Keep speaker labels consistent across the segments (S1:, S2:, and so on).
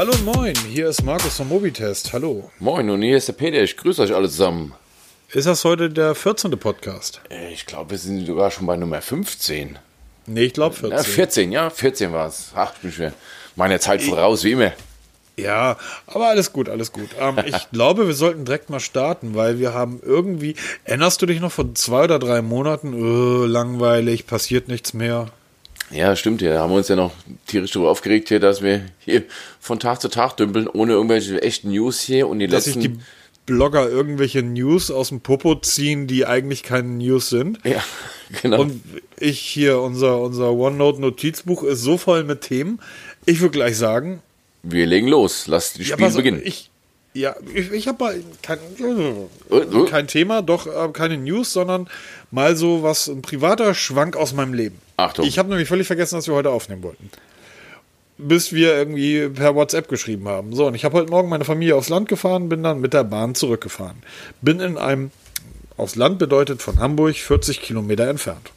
S1: Hallo und moin, hier ist Markus vom Mobitest. Hallo.
S2: Moin, und hier ist der Peter. Ich grüße euch alle zusammen.
S1: Ist das heute der 14. Podcast?
S2: Äh, Ich glaube, wir sind sogar schon bei Nummer 15.
S1: Nee, ich glaube 14.
S2: Ja, 14, ja, 14 war es. Ach, ich bin schon meiner Zeit voraus, wie immer.
S1: Ja, aber alles gut, alles gut. Ähm, ich glaube, wir sollten direkt mal starten, weil wir haben irgendwie. Erinnerst du dich noch von zwei oder drei Monaten? Öh, langweilig, passiert nichts mehr.
S2: Ja, stimmt ja. Da haben wir uns ja noch tierisch darüber aufgeregt hier, dass wir hier von Tag zu Tag dümpeln, ohne irgendwelche echten News hier und die
S1: Dass sich
S2: letzten.
S1: die Blogger irgendwelche News aus dem Popo ziehen, die eigentlich keine News sind.
S2: ja, genau.
S1: Und ich hier, unser, unser OneNote-Notizbuch ist so voll mit Themen. Ich würde gleich sagen,
S2: wir legen los. Lass das
S1: Ja,
S2: Spiel beginnen.
S1: Ich, ja, ich, ich habe mal kein,
S2: Äh, äh.
S1: kein Thema, doch äh, keine News, sondern mal so was, ein privater Schwank aus meinem Leben.
S2: Achtung.
S1: Ich habe nämlich völlig vergessen, dass wir heute aufnehmen wollten. Bis wir irgendwie per WhatsApp geschrieben haben. So, und ich habe heute Morgen meine Familie aufs Land gefahren, bin dann mit der Bahn zurückgefahren. Bin in einem, aufs Land bedeutet von Hamburg 40 Kilometer entfernt.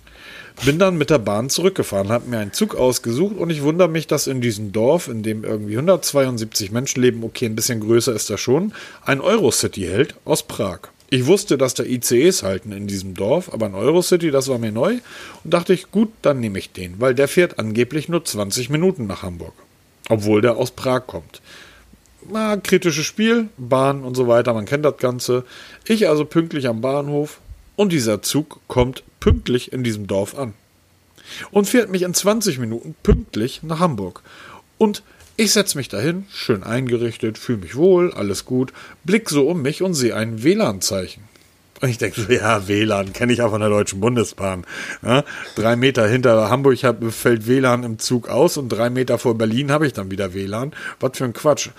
S1: Bin dann mit der Bahn zurückgefahren, habe mir einen Zug ausgesucht und ich wundere mich, dass in diesem Dorf, in dem irgendwie 172 Menschen leben, okay, ein bisschen größer ist das schon, ein Eurocity hält aus Prag. Ich wusste, dass da ICEs halten in diesem Dorf, aber ein Eurocity, das war mir neu und dachte ich, gut, dann nehme ich den, weil der fährt angeblich nur 20 Minuten nach Hamburg, obwohl der aus Prag kommt. Na, kritisches Spiel, Bahn und so weiter, man kennt das Ganze. Ich also pünktlich am Bahnhof und dieser Zug kommt pünktlich in diesem Dorf an und fährt mich in 20 Minuten pünktlich nach Hamburg. Und ich setze mich dahin, schön eingerichtet, fühle mich wohl, alles gut, blick so um mich und sehe ein WLAN-Zeichen. Und ich denke so, ja, WLAN kenne ich auch von der Deutschen Bundesbahn. Ja, drei Meter hinter Hamburg hab, fällt WLAN im Zug aus und drei Meter vor Berlin habe ich dann wieder WLAN. Was für ein Quatsch.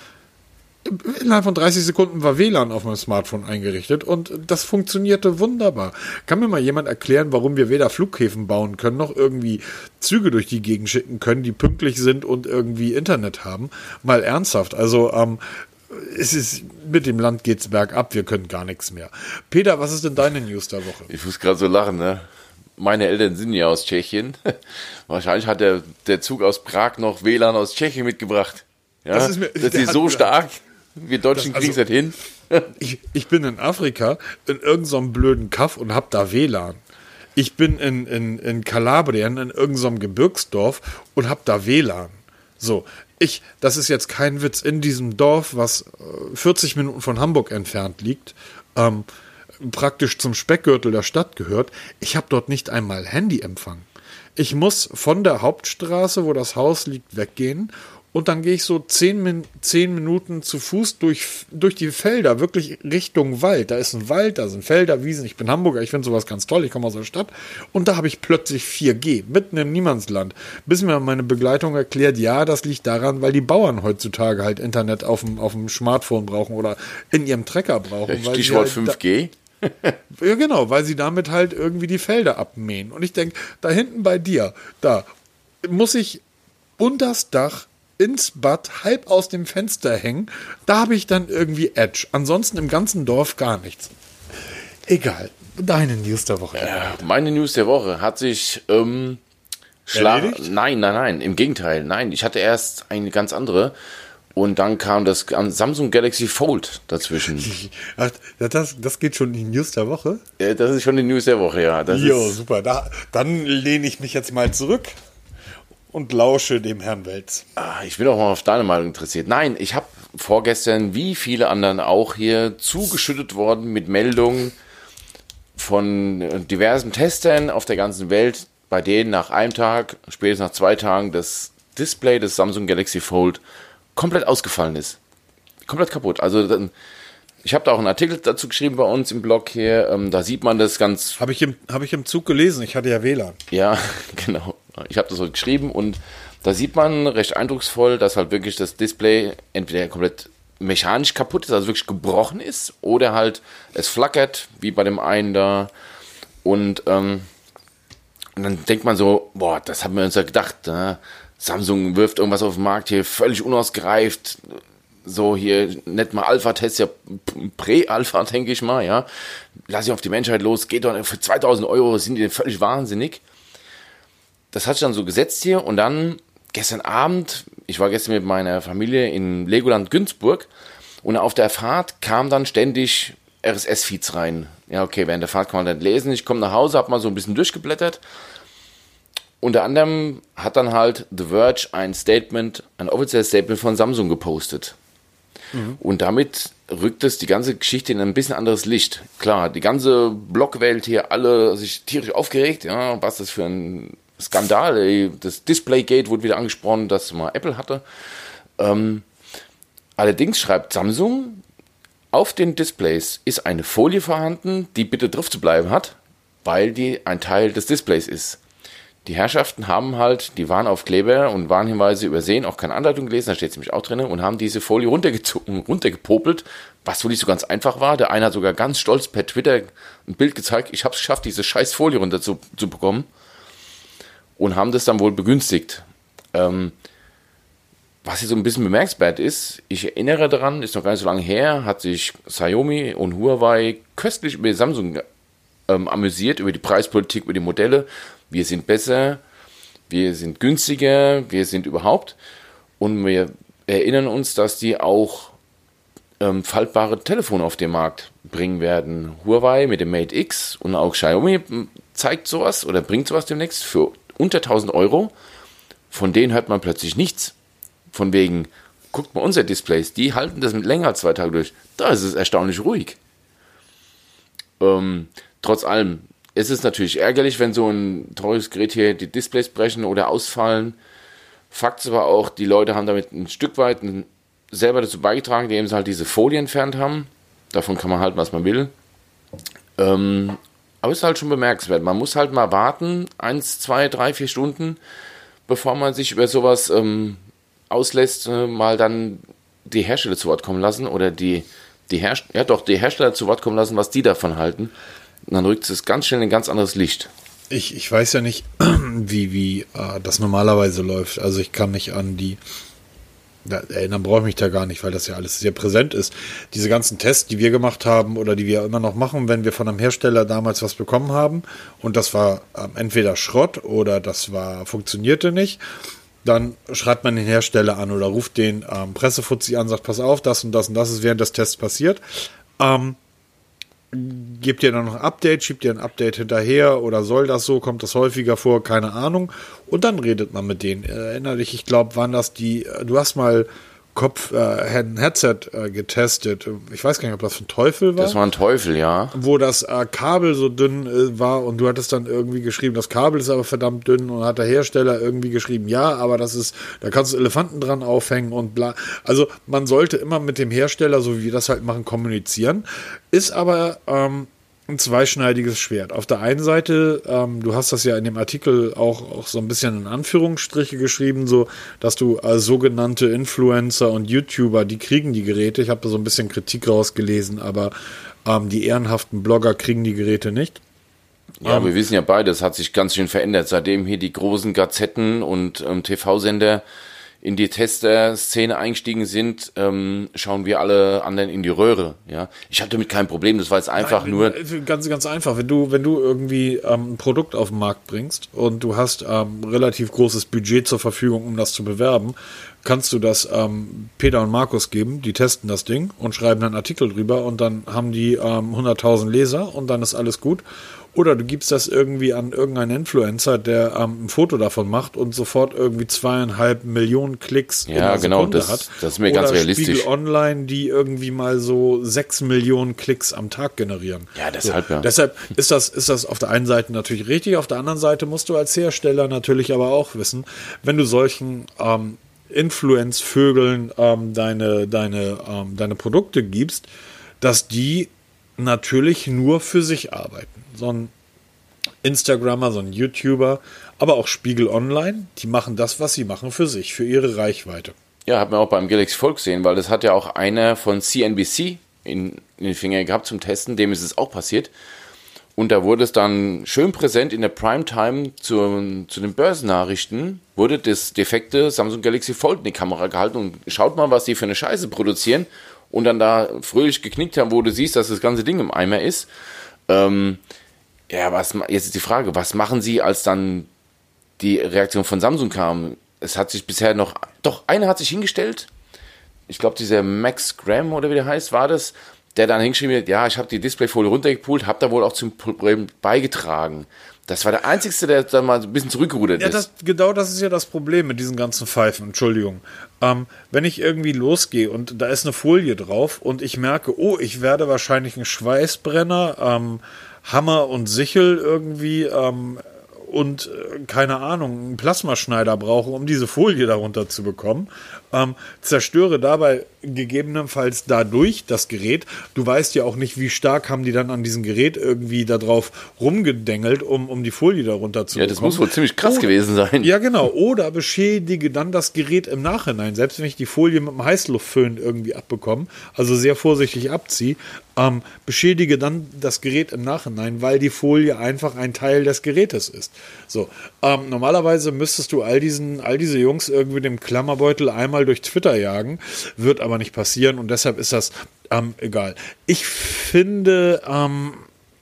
S1: Innerhalb von 30 Sekunden war WLAN auf meinem Smartphone eingerichtet und das funktionierte wunderbar. Kann mir mal jemand erklären, warum wir weder Flughäfen bauen können, noch irgendwie Züge durch die Gegend schicken können, die pünktlich sind und irgendwie Internet haben? Mal ernsthaft. Also, ähm, es ist, mit dem Land geht's bergab, wir können gar nichts mehr. Peter, was ist denn deine News der Woche?
S2: Ich muss gerade so lachen, ne? Meine Eltern sind ja aus Tschechien. Wahrscheinlich hat der, der Zug aus Prag noch WLAN aus Tschechien mitgebracht. Ja,
S1: Das ist mir-
S2: das ist so stark. Wir Deutschen
S1: Das-
S2: kriegen es
S1: also-
S2: nicht hin.
S1: Ich, ich bin in Afrika in irgendeinem so blöden Kaff und hab da WLAN. Ich bin in, in, in Kalabrien in irgendeinem so Gebirgsdorf und hab da WLAN. So, ich, das ist jetzt kein Witz, in diesem Dorf, was äh, 40 Minuten von Hamburg entfernt liegt, ähm, praktisch zum Speckgürtel der Stadt gehört, ich habe dort nicht einmal Handyempfang. Ich muss von der Hauptstraße, wo das Haus liegt, weggehen und dann gehe ich so zehn, Min zehn Minuten zu Fuß durch, durch die Felder, wirklich Richtung Wald. Da ist ein Wald, da sind Felder, Wiesen. Ich bin Hamburger, ich finde sowas ganz toll, ich komme aus der Stadt. Und da habe ich plötzlich 4G, mitten im Niemandsland. Bis mir meine Begleitung erklärt, ja, das liegt daran, weil die Bauern heutzutage halt Internet auf dem, auf dem Smartphone brauchen oder in ihrem Trecker brauchen.
S2: Stichwort
S1: halt da-
S2: 5G.
S1: ja, genau, weil sie damit halt irgendwie die Felder abmähen. Und ich denke, da hinten bei dir, da muss ich unters Dach ins Bad halb aus dem Fenster hängen. Da habe ich dann irgendwie Edge. Ansonsten im ganzen Dorf gar nichts. Egal. Deine News der Woche.
S2: Ja, meine News der Woche hat sich ähm, schla-
S1: Erledigt?
S2: Nein, nein, nein. Im Gegenteil. Nein, ich hatte erst eine ganz andere. Und dann kam das Samsung Galaxy Fold dazwischen.
S1: Ach, Das, das geht schon in die News der Woche.
S2: Das ist schon die News der Woche, ja. Das
S1: Jo, super. Da, dann lehne ich mich jetzt mal zurück und lausche dem Herrn Welz.
S2: Ah, Ich bin auch mal auf deine Meinung interessiert. Nein, ich habe vorgestern, wie viele anderen auch hier, zugeschüttet worden mit Meldungen von äh, diversen Testern auf der ganzen Welt, bei denen nach einem Tag, spätestens nach zwei Tagen, das Display des Samsung Galaxy Fold komplett ausgefallen ist. Komplett kaputt. Also dann, ich habe da auch einen Artikel dazu geschrieben bei uns im Blog hier. Ähm, da sieht man das ganz
S1: Habe ich, im- habe ich im Zug gelesen. Ich hatte ja WLAN.
S2: ja, genau. Ich habe das so geschrieben und da sieht man recht eindrucksvoll, dass halt wirklich das Display entweder komplett mechanisch kaputt ist, also wirklich gebrochen ist, oder halt es flackert, wie bei dem einen da. Und, ähm, und dann denkt man so, boah, das haben wir uns ja gedacht. Ne? Samsung wirft irgendwas auf den Markt hier, völlig unausgereift. So hier, nicht mal Alpha-Test, ja Prä-Alpha, denke ich mal, ja. Lass ich auf die Menschheit los, geht doch für 2000 Euro, sind die denn völlig wahnsinnig das hat sich dann so gesetzt hier und dann gestern Abend ich war gestern mit meiner Familie in Legoland Günzburg und auf der Fahrt kam dann ständig RSS-Feeds rein. Ja, okay, während der Fahrt kann man dann lesen. Ich komme nach Hause, habe mal so ein bisschen durchgeblättert. Unter anderem hat dann halt The Verge ein Statement, ein offizielles Statement von Samsung gepostet. Mhm. Und damit rückt es die ganze Geschichte in ein bisschen anderes Licht. Klar, die ganze Blogwelt hier, alle sich tierisch aufgeregt, ja, was das für ein Skandal, ey. das Displaygate wurde wieder angesprochen, das mal Apple hatte. Ähm, allerdings schreibt Samsung, auf den Displays ist eine Folie vorhanden, die bitte drauf zu bleiben hat, weil die ein Teil des Displays ist. Die Herrschaften haben halt die Warnaufkleber und Warnhinweise übersehen, auch keine Anleitung gelesen, da steht es nämlich auch drin, und haben diese Folie runtergezogen, runtergepopelt, was wohl nicht so ganz einfach war. Der eine hat sogar ganz stolz per Twitter ein Bild gezeigt, ich habe es geschafft, diese scheiß Folie runter zu. Und haben das dann wohl begünstigt. Ähm, was hier so ein bisschen bemerkenswert ist, ich erinnere daran, ist noch gar nicht so lange her, hat sich Xiaomi und Huawei köstlich über Samsung ähm, amüsiert, über die Preispolitik, über die Modelle wir sind besser, wir sind günstiger, wir sind überhaupt. Und wir erinnern uns, dass die auch ähm, faltbare Telefone auf den Markt bringen werden. Huawei mit dem Mate X und auch Xiaomi zeigt sowas oder bringt sowas demnächst für unter 1000 Euro. Von denen hört man plötzlich nichts. Von wegen, guckt mal unsere Displays, die halten das mit länger als zwei Tage durch. Da ist es erstaunlich ruhig. Ähm, trotz allem, es ist natürlich ärgerlich, wenn so ein teures Gerät hier die Displays brechen oder ausfallen. Fakt ist aber auch, die Leute haben damit ein Stück weit selber dazu beigetragen, indem sie halt diese Folie entfernt haben. Davon kann man halten, was man will. Ähm, aber ist halt schon bemerkenswert. Man muss halt mal warten, eins, zwei, drei, vier Stunden, bevor man sich über sowas ähm, auslässt, äh, mal dann die Hersteller zu Wort kommen lassen oder die, die Herst ja doch, die Hersteller zu Wort kommen lassen, was die davon halten dann rückt es ganz schnell in ein ganz anderes Licht.
S1: Ich, ich weiß ja nicht, wie, wie äh, das normalerweise läuft. Also ich kann mich an die, da, erinnern brauche ich mich da gar nicht, weil das ja alles sehr präsent ist. Diese ganzen Tests, die wir gemacht haben oder die wir immer noch machen, wenn wir von einem Hersteller damals was bekommen haben und das war ähm, entweder Schrott oder das war funktionierte nicht, dann schreibt man den Hersteller an oder ruft den ähm, Pressefuzzi an, sagt, pass auf, das und das und das ist während des Tests passiert. Ähm, Gebt ihr dann noch ein Update, schiebt ihr ein Update hinterher oder soll das so, kommt das häufiger vor, keine Ahnung. Und dann redet man mit denen. Erinner dich, ich glaube, waren das die, du hast mal Kopf, äh, ein Headset äh, getestet. Ich weiß gar nicht, ob das ein Teufel war.
S2: Das war ein Teufel, ja.
S1: Wo das äh, Kabel so dünn äh, war und du hattest dann irgendwie geschrieben, das Kabel ist aber verdammt dünn und hat der Hersteller irgendwie geschrieben, ja, aber das ist, da kannst du Elefanten dran aufhängen und bla. Also man sollte immer mit dem Hersteller, so wie wir das halt machen, kommunizieren. Ist aber ähm, ein zweischneidiges Schwert. Auf der einen Seite, ähm, du hast das ja in dem Artikel auch, auch so ein bisschen in Anführungsstriche geschrieben, so, dass du äh, sogenannte Influencer und YouTuber, die kriegen die Geräte. Ich habe da so ein bisschen Kritik rausgelesen, aber ähm, die ehrenhaften Blogger kriegen die Geräte nicht.
S2: Ja, ähm, wir wissen ja beide, es hat sich ganz schön verändert, seitdem hier die großen Gazetten und ähm, TV-Sender in die Tester-Szene eingestiegen sind, ähm, schauen wir alle anderen in die Röhre. Ja, ich habe damit kein Problem. Das war jetzt einfach Nein, nur
S1: ganz ganz einfach. Wenn du wenn du irgendwie ähm, ein Produkt auf den Markt bringst und du hast ähm, relativ großes Budget zur Verfügung, um das zu bewerben, kannst du das ähm, Peter und Markus geben. Die testen das Ding und schreiben einen Artikel drüber und dann haben die ähm, 100.000 Leser und dann ist alles gut. Oder du gibst das irgendwie an irgendeinen Influencer, der ähm, ein Foto davon macht und sofort irgendwie zweieinhalb Millionen Klicks
S2: ja, in genau, Sekunde das, hat. Das ist mir Oder ganz realistisch.
S1: Spiegel Online, die irgendwie mal so sechs Millionen Klicks am Tag generieren.
S2: Ja, deshalb
S1: so.
S2: ja.
S1: Deshalb ist das, ist das auf der einen Seite natürlich richtig, auf der anderen Seite musst du als Hersteller natürlich aber auch wissen, wenn du solchen ähm, Influence-Vögeln ähm, deine, deine, ähm, deine Produkte gibst, dass die natürlich nur für sich arbeiten so ein Instagrammer, so ein YouTuber, aber auch Spiegel Online, die machen das, was sie machen für sich, für ihre Reichweite.
S2: Ja, hat man auch beim Galaxy Volk gesehen, weil das hat ja auch einer von CNBC in, in den Finger gehabt zum Testen, dem ist es auch passiert. Und da wurde es dann schön präsent in der Primetime zu, zu den Börsennachrichten, wurde das defekte Samsung Galaxy Fold in die Kamera gehalten und schaut mal, was die für eine Scheiße produzieren und dann da fröhlich geknickt haben, wo du siehst, dass das ganze Ding im Eimer ist. Ähm, ja, was, jetzt ist die Frage, was machen Sie, als dann die Reaktion von Samsung kam? Es hat sich bisher noch Doch, einer hat sich hingestellt, ich glaube, dieser Max Graham oder wie der heißt, war das, der dann hingeschrieben hat, ja, ich habe die Displayfolie runtergepult, habe da wohl auch zum Problem beigetragen. Das war der Einzige, der dann mal ein bisschen zurückgerudert
S1: Ja,
S2: ist.
S1: das, genau das ist ja das Problem mit diesen ganzen Pfeifen. Entschuldigung. Ähm, wenn ich irgendwie losgehe und da ist eine Folie drauf und ich merke, oh, ich werde wahrscheinlich einen Schweißbrenner, ähm, Hammer und Sichel irgendwie ähm, und äh, keine Ahnung, einen Plasmaschneider brauche, um diese Folie darunter zu bekommen, ähm, zerstöre dabei gegebenenfalls dadurch das Gerät. Du weißt ja auch nicht, wie stark haben die dann an diesem Gerät irgendwie darauf rumgedengelt, um, um die Folie darunter zu
S2: ja, das
S1: bekommen.
S2: muss wohl ziemlich krass
S1: Oder-
S2: gewesen sein.
S1: Ja, genau. Oder beschädige dann das Gerät im Nachhinein. Selbst wenn ich die Folie mit dem Heißluftföhn irgendwie abbekomme, also sehr vorsichtig abziehe, ähm, beschädige dann das Gerät im Nachhinein, weil die Folie einfach ein Teil des Gerätes ist. So, ähm, normalerweise müsstest du all diesen, all diese Jungs irgendwie dem Klammerbeutel einmal durch Twitter jagen, wird aber nicht passieren und deshalb ist das ähm, egal. Ich finde, ähm,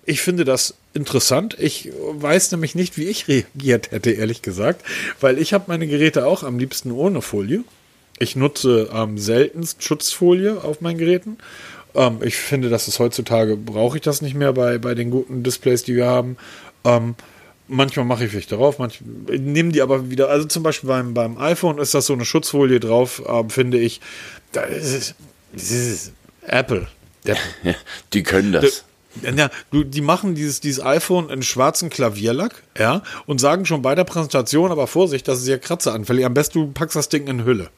S1: ich finde das interessant. Ich weiß nämlich nicht, wie ich reagiert hätte, ehrlich gesagt, weil ich habe meine Geräte auch am liebsten ohne Folie. Ich nutze ähm, seltenst Schutzfolie auf meinen Geräten. Ähm, ich finde, dass es heutzutage brauche ich das nicht mehr bei, bei den guten Displays, die wir haben. Ähm, manchmal mache ich vielleicht darauf, manchmal nehme die aber wieder. Also zum Beispiel beim, beim iPhone ist das so eine Schutzfolie drauf, ähm, finde ich. Da ist es, das ist Apple. Der
S2: Ja, die können das.
S1: ja, du, die machen dieses, dieses iPhone in schwarzen Klavierlack, ja, und sagen schon bei der Präsentation, aber Vorsicht, das ist ja kratzeanfällig. Am besten du packst das Ding in Hülle.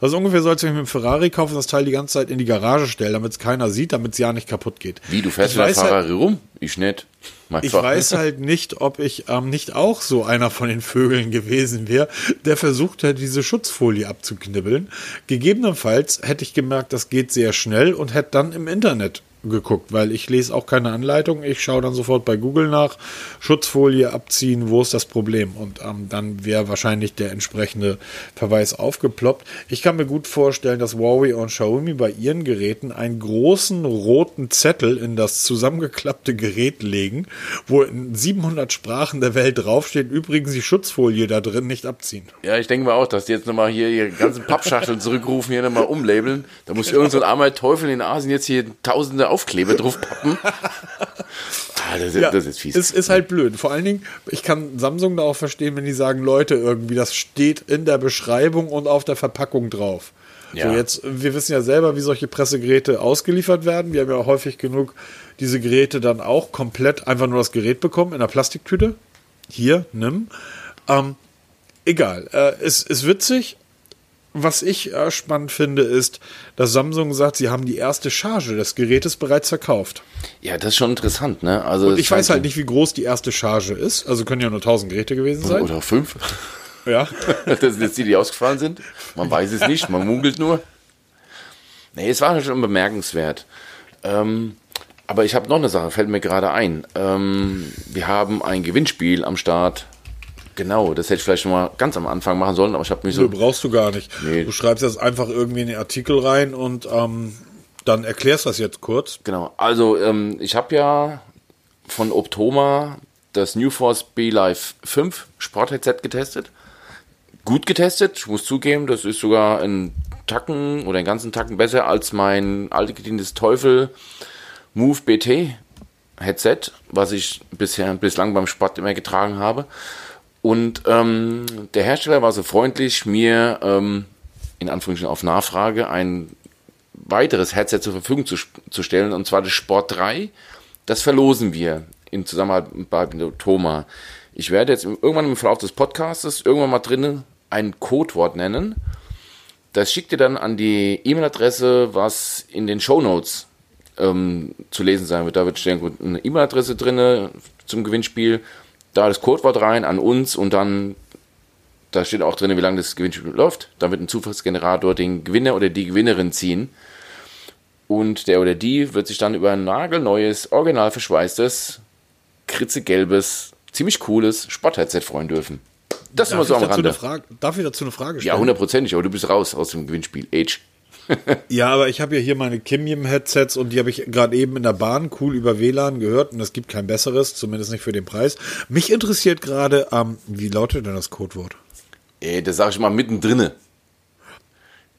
S1: Das ist ungefähr so, als wenn ich mit dem Ferrari kaufe und das Teil die ganze Zeit in die Garage stelle, damit es keiner sieht, damit es ja nicht kaputt geht.
S2: Wie, du fährst
S1: ich
S2: mit der
S1: halt,
S2: Ferrari rum? Ich nicht. Mein
S1: ich
S2: Fahr-
S1: weiß halt nicht, ob ich ähm, nicht auch so einer von den Vögeln gewesen wäre, der versucht hätte, diese Schutzfolie abzuknibbeln. Gegebenenfalls hätte ich gemerkt, das geht sehr schnell und hätte dann im Internet geguckt, weil ich lese auch keine Anleitung. Ich schaue dann sofort bei Google nach, Schutzfolie abziehen, wo ist das Problem? Und ähm, dann wäre wahrscheinlich der entsprechende Verweis aufgeploppt. Ich kann mir gut vorstellen, dass Huawei und Xiaomi bei ihren Geräten einen großen roten Zettel in das zusammengeklappte Gerät legen, wo in 700 Sprachen der Welt draufsteht, übrigens die Schutzfolie da drin nicht abziehen.
S2: Ja, ich denke mal auch, dass die jetzt nochmal hier ihre ganzen Pappschachteln zurückrufen, hier nochmal umlabeln. Da muss irgend so ein armer Teufel in Asien jetzt hier tausende Aufkleber drauf pappen. Ah, das, ist- das ist fies.
S1: Ist, ist halt blöd. Vor allen Dingen, ich kann Samsung da auch verstehen, wenn die sagen, Leute, irgendwie, das steht in der Beschreibung und auf der Verpackung drauf.
S2: Ja.
S1: So, jetzt, wir wissen ja selber, wie solche Pressegeräte ausgeliefert werden. Wir haben ja häufig genug diese Geräte dann auch komplett einfach nur das Gerät bekommen in einer Plastiktüte. Hier, nimm. Ähm, egal. Äh, es ist witzig. Was ich äh, spannend finde, ist, dass Samsung sagt, sie haben die erste Charge des Gerätes bereits verkauft.
S2: ja, das ist schon interessant, ne? Also
S1: Ich weiß halt nicht, wie groß die erste Charge ist. Also können ja nur 1000 Geräte gewesen sein.
S2: Oder fünf.
S1: Ja.
S2: Das sind jetzt die, die ausgefallen sind. Man weiß es nicht, man munkelt nur. Nee, es war schon bemerkenswert. Ähm, aber ich habe noch eine Sache, fällt mir gerade ein. Ähm, wir haben ein Gewinnspiel am Start. Genau, das hätte ich vielleicht schon mal ganz am Anfang machen sollen, aber ich habe mich
S1: So
S2: so.
S1: brauchst du gar nicht.
S2: Nee.
S1: Du schreibst das einfach irgendwie in den Artikel rein und ähm, dann erklärst das jetzt kurz.
S2: Genau, also ähm, ich habe ja von Optoma das New Force B-Life 5 Sportheadset getestet. Gut getestet, ich muss zugeben, das ist sogar ein Tacken oder einen ganzen Tacken besser als mein altgedientes Teufel Move BT Headset, was ich bisher bislang beim Sport immer getragen habe. Und ähm, der Hersteller war so freundlich, mir ähm, in Anführungsstrichen auf Nachfrage ein weiteres Headset zur Verfügung zu, zu stellen, und zwar das Sport 3. Das verlosen wir in Zusammenarbeit mit Thoma. Ich werde jetzt irgendwann im Verlauf des Podcasts irgendwann mal drinnen ein Codewort nennen. Das schickt ihr dann an die E-Mail-Adresse, was in den Show Notes ähm, zu lesen sein wird. Da wird eine E-Mail-Adresse drinne zum Gewinnspiel. Da das Codewort rein an uns und dann da steht auch drin, wie lange das Gewinnspiel läuft. Dann wird ein Zufallsgenerator den Gewinner oder die Gewinnerin ziehen. Und der oder die wird sich dann über ein nagelneues, original verschweißtes, kritzegelbes, ziemlich cooles Sportheadset freuen dürfen. Das immer
S1: Darf,
S2: so
S1: ich
S2: am
S1: dazu eine
S2: Rande.
S1: Frage, darf ich dazu eine Frage
S2: Ja,
S1: stellen?
S2: hundertprozentig, aber du bist raus aus dem Gewinnspiel. Age.
S1: Ja, aber ich habe ja hier meine Kimium-Headsets und die habe ich gerade eben in der Bahn cool über WLAN gehört und es gibt kein besseres, zumindest nicht für den Preis. Mich interessiert gerade, ähm, wie lautet denn das Codewort?
S2: Ey, das sage ich mal mittendrin.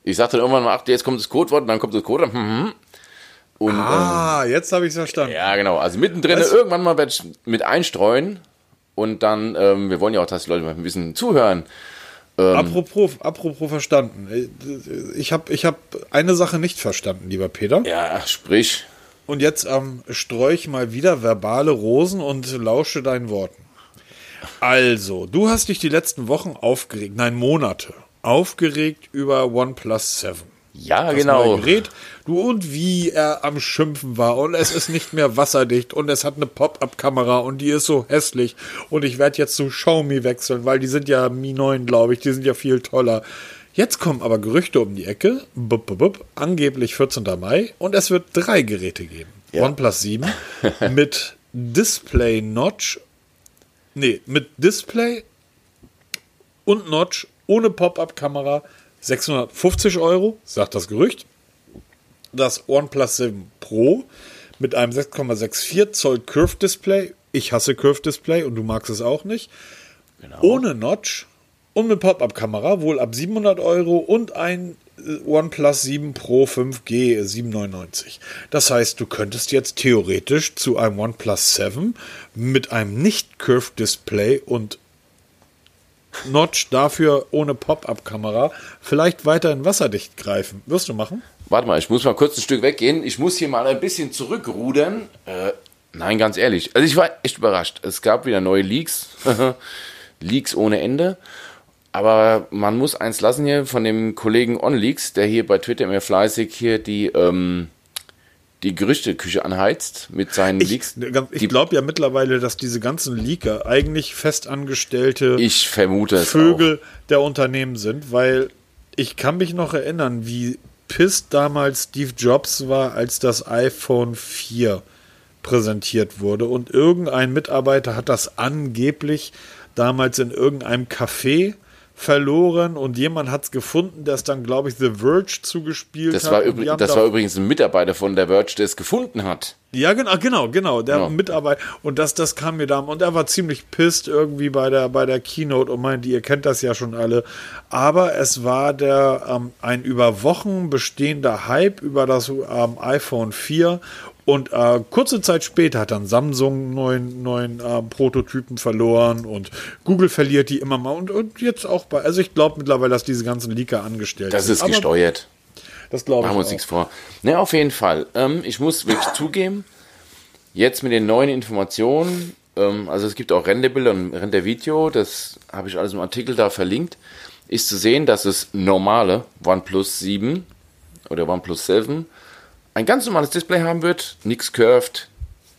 S2: Ich sagte dann irgendwann mal, ach, jetzt kommt das Codewort und dann kommt das Codewort. Hm, hm. Und,
S1: Ah, jetzt habe ich es verstanden.
S2: ähm, ja, genau. Also mittendrin,
S1: Das-
S2: irgendwann mal mit einstreuen. Und dann, ähm, wir wollen ja auch, dass die Leute mal ein bisschen zuhören.
S1: Apropos, apropos verstanden. Ich habe ich hab eine Sache nicht verstanden, lieber Peter.
S2: Ja, sprich.
S1: Und jetzt ähm, streue ich mal wieder verbale Rosen und lausche deinen Worten. Also, du hast dich die letzten Wochen aufgeregt, nein, Monate, aufgeregt über OnePlus 7.
S2: Ja, genau.
S1: Gerät. Du und wie er am Schimpfen war und es ist nicht mehr wasserdicht und es hat eine Pop-up-Kamera und die ist so hässlich und ich werde jetzt zu Xiaomi wechseln, weil die sind ja Mi 9, glaube ich, die sind ja viel toller. Jetzt kommen aber Gerüchte um die Ecke, bup, bup, bup, angeblich 14. Mai und es wird drei Geräte geben.
S2: Ja.
S1: OnePlus 7 mit Display Notch, nee, mit Display und Notch ohne Pop-up-Kamera 650 Euro, sagt das Gerücht. Das OnePlus 7 Pro mit einem 6,64 Zoll Curve Display. Ich hasse Curve Display und du magst es auch nicht.
S2: genau.
S1: Ohne Notch und mit Pop-up-Kamera, wohl ab 700 Euro und ein äh, OnePlus 7 Pro 5G 799. Das heißt, du könntest jetzt theoretisch zu einem OnePlus 7 mit einem Nicht-Curve-Display und Notch dafür ohne Pop-up-Kamera vielleicht weiterhin wasserdicht greifen. Wirst du machen?
S2: Warte mal, ich muss mal kurz ein Stück weggehen. Ich muss hier mal ein bisschen zurückrudern. Äh, nein, ganz ehrlich. Also ich war echt überrascht. Es gab wieder neue Leaks. Leaks ohne Ende. Aber man muss eins lassen hier von dem Kollegen OnLeaks, der hier bei Twitter immer fleißig hier die, ähm, die Gerüchteküche anheizt mit seinen
S1: Ich,
S2: Leaks.
S1: ich
S2: Die-
S1: glaube ja mittlerweile, dass diese ganzen Leaker eigentlich festangestellte
S2: ich vermute
S1: Vögel der Unternehmen sind, weil ich kann mich noch erinnern, wie pisst damals Steve Jobs war, als das iPhone 4 präsentiert wurde und irgendein Mitarbeiter hat das angeblich damals in irgendeinem Café verloren und jemand hat es gefunden, der es dann, glaube ich, The Verge zugespielt
S2: Das,
S1: hat.
S2: war, übr das
S1: da-
S2: war übrigens ein Mitarbeiter von der Verge, der es gefunden hat.
S1: ja, genau, genau, genau. Der
S2: Ja.
S1: Mitarbeiter. Und das, das kam mir da. Und er war ziemlich pisst irgendwie bei der, bei der Keynote und meinte, ihr kennt das ja schon alle. Aber es war der, ähm, ein über Wochen bestehender Hype über das ähm, iPhone 4. Und äh, kurze Zeit später hat dann Samsung neuen, neuen äh, Prototypen verloren und Google verliert die immer mal. Und, und jetzt auch bei, also ich glaube mittlerweile, dass diese ganzen Leaker angestellt
S2: Das
S1: sind.
S2: ist
S1: Aber
S2: gesteuert.
S1: Das glaube ich.
S2: Machen wir uns nichts vor. Ne, auf jeden Fall. Ähm, ich muss wirklich zugeben, jetzt mit den neuen Informationen, ähm, also es gibt auch Renderbilder und Rendervideo, das habe ich alles im Artikel da verlinkt, ist zu sehen, dass das normale OnePlus 7 oder OnePlus 7 ein ganz normales Display haben wird, nichts curved,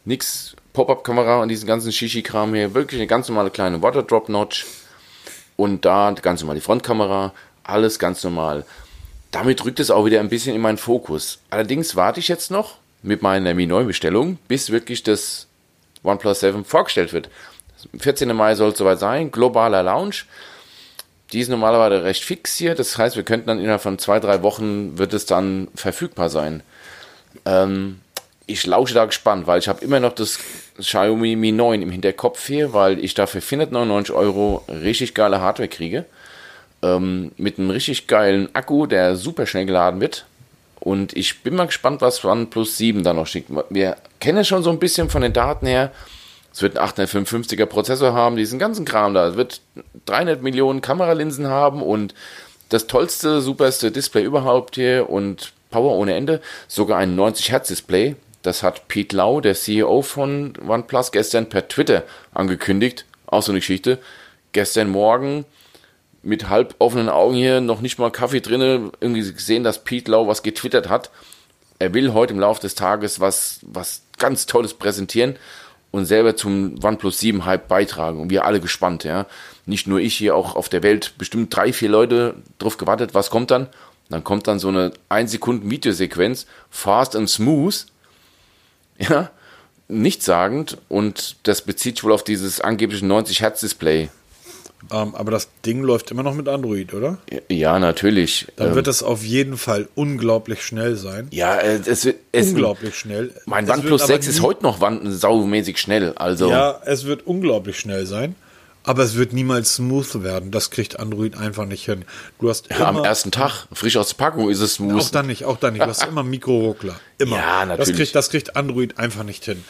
S2: nichts Pop-Up-Kamera und diesen ganzen Shishi-Kram hier, wirklich eine ganz normale kleine Waterdrop-Notch und da ganz normal die Frontkamera, alles ganz normal. Damit rückt es auch wieder ein bisschen in meinen Fokus. Allerdings warte ich jetzt noch mit meiner Mi 9 Bestellung, bis wirklich das OnePlus 7 vorgestellt wird. 14. Mai soll es soweit sein, globaler Launch. Die ist normalerweise recht fix hier, das heißt, wir könnten dann innerhalb von zwei, drei Wochen wird es dann verfügbar sein. Ähm, ich lausche da gespannt, weil ich habe immer noch das Xiaomi Mi 9 im Hinterkopf hier, weil ich dafür 499 Euro richtig geile Hardware kriege. Ähm, mit einem richtig geilen Akku, der super schnell geladen wird. Und ich bin mal gespannt, was OnePlus 7 da noch schickt. Wir kennen es schon so ein bisschen von den Daten her. Es wird einen 855er Prozessor haben, diesen ganzen Kram da. Es wird 300 Millionen Kameralinsen haben und das tollste, superste Display überhaupt hier und Power ohne Ende. Sogar ein 90 Hertz Display. Das hat Pete Lau, der CEO von OnePlus, gestern per Twitter angekündigt. Auch so eine Geschichte. Gestern Morgen mit halb offenen Augen hier, noch nicht mal Kaffee drinne, irgendwie gesehen, dass Pete Lau was getwittert hat. Er will heute im Laufe des Tages was, was ganz Tolles präsentieren und selber zum OnePlus 7 Hype beitragen. Und wir alle gespannt, ja. Nicht nur ich hier, auch auf der Welt bestimmt drei, vier Leute drauf gewartet. Was kommt dann? Dann kommt dann so eine 1 Sekunden Videosequenz, fast and smooth, ja, nichtssagend und das bezieht sich wohl auf dieses angebliche 90 Hertz Display.
S1: Ähm, aber das Ding läuft immer noch mit Android, oder?
S2: Ja, natürlich.
S1: Dann
S2: Ähm,
S1: wird es auf jeden Fall unglaublich schnell sein.
S2: Ja, äh, es wird.
S1: Unglaublich schnell.
S2: Mein OnePlus
S1: aber
S2: 6 ist heute noch saumäßig schnell. Also,
S1: Ja, es wird unglaublich schnell sein. Aber es wird niemals smooth werden. Das kriegt Android einfach nicht hin. Du hast
S2: Ja, am
S1: immer-
S2: ersten Tag, frisch aus der Packung, ist es smooth.
S1: Auch dann nicht, auch dann nicht. Du hast immer Mikroruckler. Immer.
S2: Ja,
S1: Das
S2: natürlich.
S1: kriegt, das kriegt Android einfach nicht hin.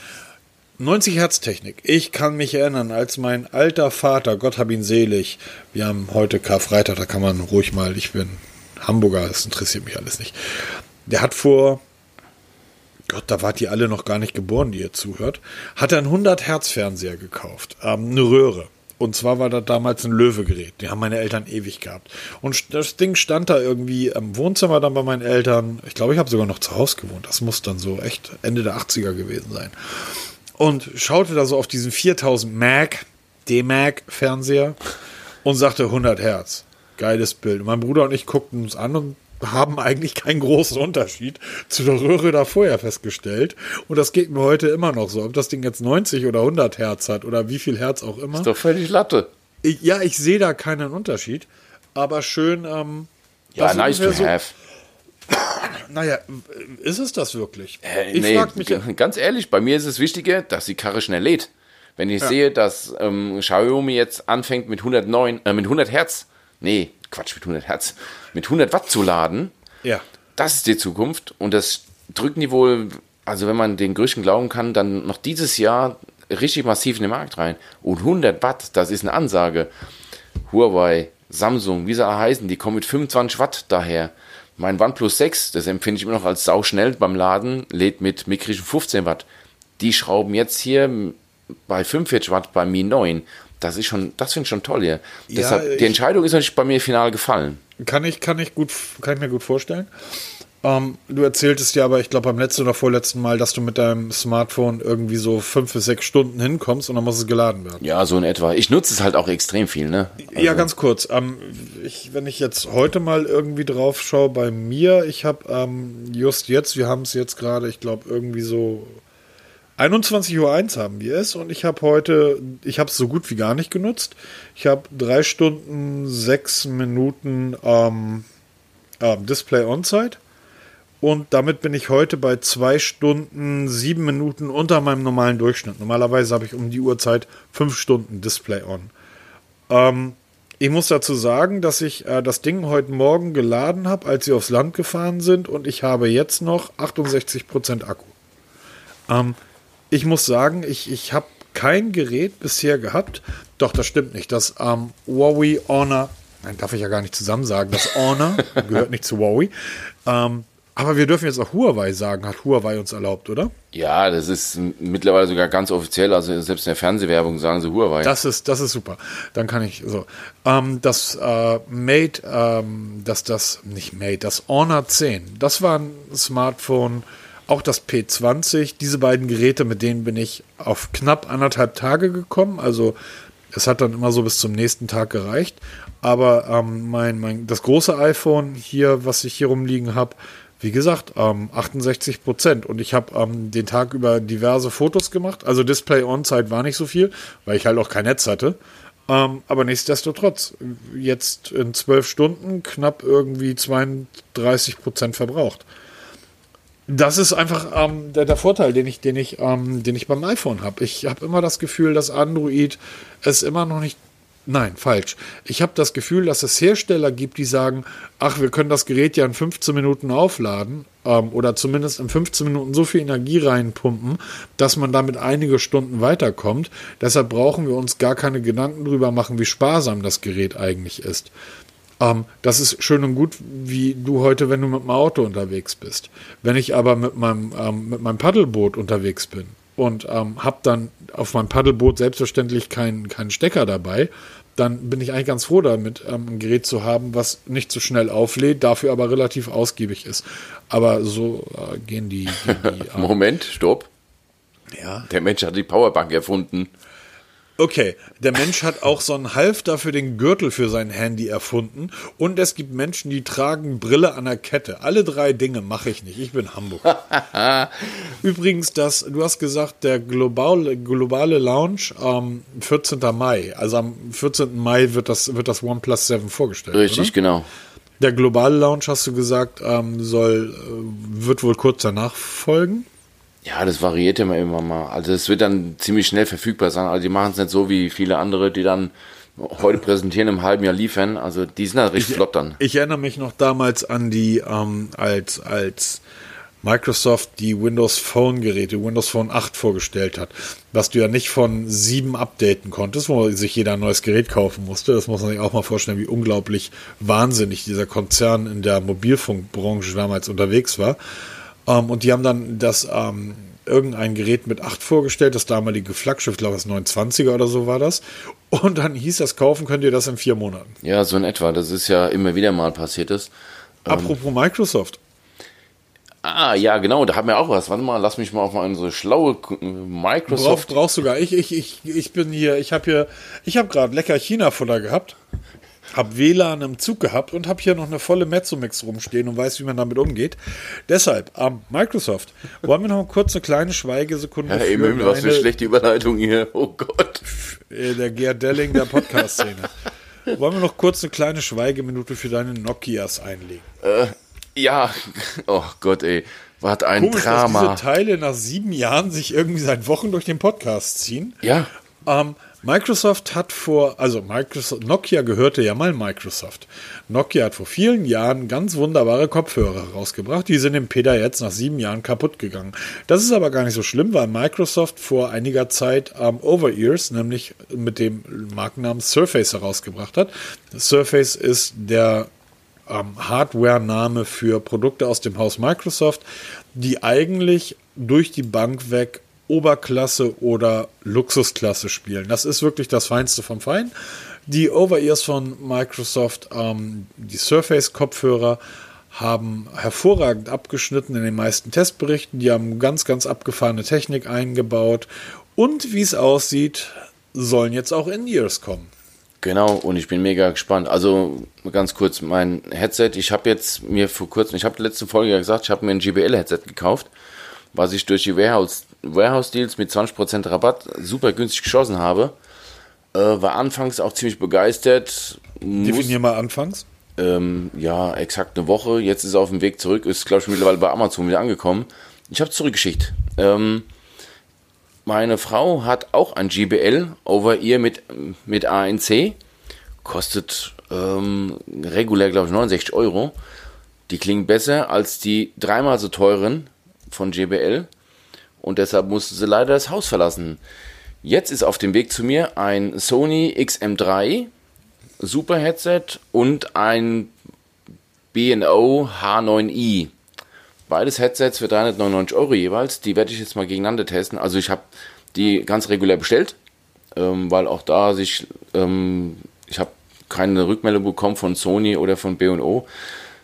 S1: 90 Hertz Technik. Ich kann mich erinnern, als mein alter Vater, Gott hab ihn selig, wir haben heute Karfreitag, da kann man ruhig mal, ich bin Hamburger, das interessiert mich alles nicht. Der hat vor, Gott, da wart ihr alle noch gar nicht geboren, die ihr zuhört, hat er einen 100 Hertz Fernseher gekauft, ähm, eine Röhre. Und zwar war das damals ein Löwegerät. Die haben meine Eltern ewig gehabt. Und das Ding stand da irgendwie im Wohnzimmer dann bei meinen Eltern. Ich glaube, ich habe sogar noch zu Hause gewohnt. Das muss dann so echt Ende der 80er gewesen sein. Und schaute da so auf diesen 4000 Mac, D-Mac Fernseher und sagte 100 Hertz. Geiles Bild. Und mein Bruder und ich guckten uns an und haben eigentlich keinen großen Unterschied zu der Röhre da vorher festgestellt. Und das geht mir heute immer noch so. Ob das Ding jetzt 90 oder 100 Hertz hat oder wie viel Hertz auch immer.
S2: ist doch völlig Latte.
S1: Ich, ja, ich sehe da keinen Unterschied. Aber schön, ähm,
S2: Ja, nice to
S1: so-
S2: have.
S1: Naja, ist es das wirklich?
S2: Äh,
S1: ich
S2: nee,
S1: frag mich,
S2: ganz ehrlich, bei mir ist es wichtiger, dass die Karre schnell lädt. Wenn ich sehe, dass ähm, Xiaomi jetzt anfängt mit 109, äh, mit 100 Hertz, nee, Quatsch, mit 100 Hertz, mit 100 Watt zu laden,
S1: ja.
S2: das ist die Zukunft und das drücken die wohl, also wenn man den Gerüchten glauben kann, dann noch dieses Jahr richtig massiv in den Markt rein. Und 100 Watt, das ist eine Ansage. Huawei, Samsung, wie sie heißen, die kommen mit 25 Watt daher. Mein OnePlus 6, das empfinde ich immer noch als sauschnell beim Laden, lädt mit mickrischen 15 Watt. Die schrauben jetzt hier bei 45 Watt bei Mi 9. Das ist schon, das finde ich schon toll hier. Deshalb,
S1: ich-
S2: die Entscheidung ist natürlich bei mir final gefallen.
S1: Kann ich, kann ich gut, kann ich mir gut vorstellen. Ähm, du erzähltest ja aber, ich glaube, beim letzten oder vorletzten Mal, dass du mit deinem Smartphone irgendwie so fünf bis sechs Stunden hinkommst und dann muss es geladen werden.
S2: Ja, so in etwa. Ich nutze es halt auch extrem viel, ne?
S1: Ja, ganz kurz. Ähm, ich, wenn ich jetzt heute mal irgendwie drauf schaue bei mir, ich habe ähm, just jetzt, wir haben es jetzt gerade, ich glaube, irgendwie so 21.01 Uhr haben wir es und ich habe heute, ich habe es so gut wie gar nicht genutzt. Ich habe drei Stunden, sechs Minuten ähm, ähm, Display On-Site und damit bin ich heute bei zwei Stunden, sieben Minuten unter meinem normalen Durchschnitt. Normalerweise habe ich um die Uhrzeit fünf Stunden Display On. Ähm, ich muss dazu sagen, dass ich äh, das Ding heute Morgen geladen habe, als sie aufs Land gefahren sind und ich habe jetzt noch 68% Akku. Ähm, ich muss sagen, ich, ich habe kein Gerät bisher gehabt. Doch, das stimmt nicht. Das ähm, Huawei Honor, nein, darf ich ja gar nicht zusammen sagen, das Honor gehört nicht zu Huawei. Ähm, aber wir dürfen jetzt auch Huawei sagen, hat Huawei uns erlaubt, oder?
S2: Ja, das ist mittlerweile sogar ganz offiziell. Also selbst in der Fernsehwerbung sagen sie Huawei.
S1: Das ist, das ist super. Dann kann ich so. Ähm, das äh, Mate, ähm, das, das, nicht Mate, das Honor 10, das war ein Smartphone, auch das P20. Diese beiden Geräte, mit denen bin ich auf knapp anderthalb Tage gekommen. Also es hat dann immer so bis zum nächsten Tag gereicht. Aber ähm, mein, mein, das große iPhone hier, was ich hier rumliegen habe, wie gesagt, ähm, 68 Prozent. Und ich habe ähm, den Tag über diverse Fotos gemacht. Also Display On-Zeit war nicht so viel, weil ich halt auch kein Netz hatte. Ähm, aber nichtsdestotrotz, jetzt in zwölf Stunden knapp irgendwie 32 Prozent verbraucht. Das ist einfach ähm, der, der Vorteil, den ich, den ich, ähm, den ich beim iPhone habe. Ich habe immer das Gefühl, dass Android es immer noch nicht. Nein, falsch. Ich habe das Gefühl, dass es Hersteller gibt, die sagen, ach, wir können das Gerät ja in 15 Minuten aufladen ähm, oder zumindest in 15 Minuten so viel Energie reinpumpen, dass man damit einige Stunden weiterkommt. Deshalb brauchen wir uns gar keine Gedanken drüber machen, wie sparsam das Gerät eigentlich ist. Ähm, das ist schön und gut, wie du heute, wenn du mit dem Auto unterwegs bist. Wenn ich aber mit meinem, ähm, mit meinem Paddelboot unterwegs bin und ähm, habe dann auf meinem Paddelboot selbstverständlich keinen keinen Stecker dabei, dann bin ich eigentlich ganz froh damit, ähm, ein Gerät zu haben, was nicht so schnell auflädt, dafür aber relativ ausgiebig ist. Aber so äh, gehen die, gehen die ähm,
S2: Moment, stopp.
S1: ja.
S2: Der Mensch hat die Powerbank erfunden.
S1: Okay, der Mensch hat auch so einen Halfter für den Gürtel für sein Handy erfunden und es gibt Menschen, die tragen Brille an der Kette. Alle drei Dinge mache ich nicht. Ich bin Hamburg. Übrigens, das, du hast gesagt, der globale, globale Launch am 14. Mai. Also am 14. Mai wird das, wird das OnePlus 7 vorgestellt.
S2: Richtig,
S1: Oder?
S2: genau.
S1: Der globale Launch, hast du gesagt, ähm, soll, äh, wird wohl kurz danach folgen.
S2: Ja, das variiert immer immer mal. Also es wird dann ziemlich schnell verfügbar sein. Also die machen es nicht so wie viele andere, die dann heute präsentieren, im halben Jahr liefern. Also die sind halt richtig
S1: ich,
S2: flott dann.
S1: Ich erinnere mich noch damals an die, ähm, als, als Microsoft die Windows Phone Geräte, Windows Phone 8 vorgestellt hat, was du ja nicht von sieben updaten konntest, wo sich jeder ein neues Gerät kaufen musste. Das muss man sich auch mal vorstellen, wie unglaublich wahnsinnig dieser Konzern in der Mobilfunkbranche damals unterwegs war. Ähm, und die haben dann das ähm, irgendein Gerät mit 8 vorgestellt, das damalige Flaggschiff, glaube ich, das 920er oder so war das. Und dann hieß das, kaufen könnt ihr das in vier Monaten.
S2: Ja, so in etwa. Das ist ja immer wieder mal passiert ist.
S1: Apropos Microsoft.
S2: Ah, ja, genau, da haben wir auch was. Warte mal, lass mich mal auf mal unsere schlaue Microsoft.
S1: Brauch, brauchst sogar. Ich, ich, ich, ich bin hier, ich habe hier, ich habe gerade lecker China-Futter gehabt, habe WLAN im Zug gehabt und habe hier noch eine volle Mezzomix rumstehen und weiß, wie man damit umgeht. Deshalb, ähm, Microsoft, wollen wir noch kurz eine kleine Schweigesekunde
S2: Ja, eben, eben, was für eine schlechte Überleitung hier. Oh Gott.
S1: äh, der Gerd Delling der Podcast-Szene. wollen wir noch kurz eine kleine Schweigeminute für deine Nokias einlegen?
S2: Ja, oh Gott, ey. Was ein
S1: Komisch, dass
S2: Drama.
S1: diese Teile nach sieben Jahren sich irgendwie seit Wochen durch den Podcast ziehen.
S2: Ja,
S1: Ähm, Microsoft hat vor, also Microsoft, Nokia gehörte ja mal Microsoft. Nokia hat vor vielen Jahren ganz wunderbare Kopfhörer rausgebracht. Die sind im Peter jetzt nach sieben Jahren kaputt gegangen. Das ist aber gar nicht so schlimm, weil Microsoft vor einiger Zeit ähm, Over-Ears, nämlich mit dem Markennamen Surface herausgebracht hat. Surface ist der ähm, Hardware-Name für Produkte aus dem Haus Microsoft, die eigentlich durch die Bank weg Oberklasse oder Luxusklasse spielen. Das ist wirklich das Feinste vom Fein. Die Over-Ears von Microsoft, ähm, die Surface-Kopfhörer, haben hervorragend abgeschnitten in den meisten Testberichten. Die haben ganz, ganz abgefahrene Technik eingebaut. Und wie es aussieht, sollen jetzt auch In-Ears kommen.
S2: genau. Und ich bin mega gespannt. Also ganz kurz, mein Headset. Ich habe jetzt mir vor kurzem, ich habe letzte Folge ja gesagt, ich habe mir ein GBL-Headset gekauft, was ich durch die Warehouse, Warehouse Deals mit 20% Rabatt super günstig geschossen habe. Äh, war anfangs auch ziemlich begeistert.
S1: Definier mal anfangs.
S2: ähm, ja, exakt eine Woche. Jetzt ist er auf dem Weg zurück. Ist, glaube ich, mittlerweile bei Amazon wieder angekommen. Ich habe zurückgeschickt. Ähm, meine Frau hat auch ein GBL over ihr mit, mit ANC. Kostet ähm, regulär, glaube ich, 69 Euro. Die klingen besser als die dreimal so teuren von JBL. Und deshalb musste sie leider das Haus verlassen. Jetzt ist auf dem Weg zu mir ein Sony XM3 Super Headset und ein B&O H9i. Beides Headsets für 399 Euro jeweils. Die werde ich jetzt mal gegeneinander testen. Also ich habe die ganz regulär bestellt, ähm, weil auch da sich, ähm, ich habe keine Rückmeldung bekommen von Sony oder von B&O.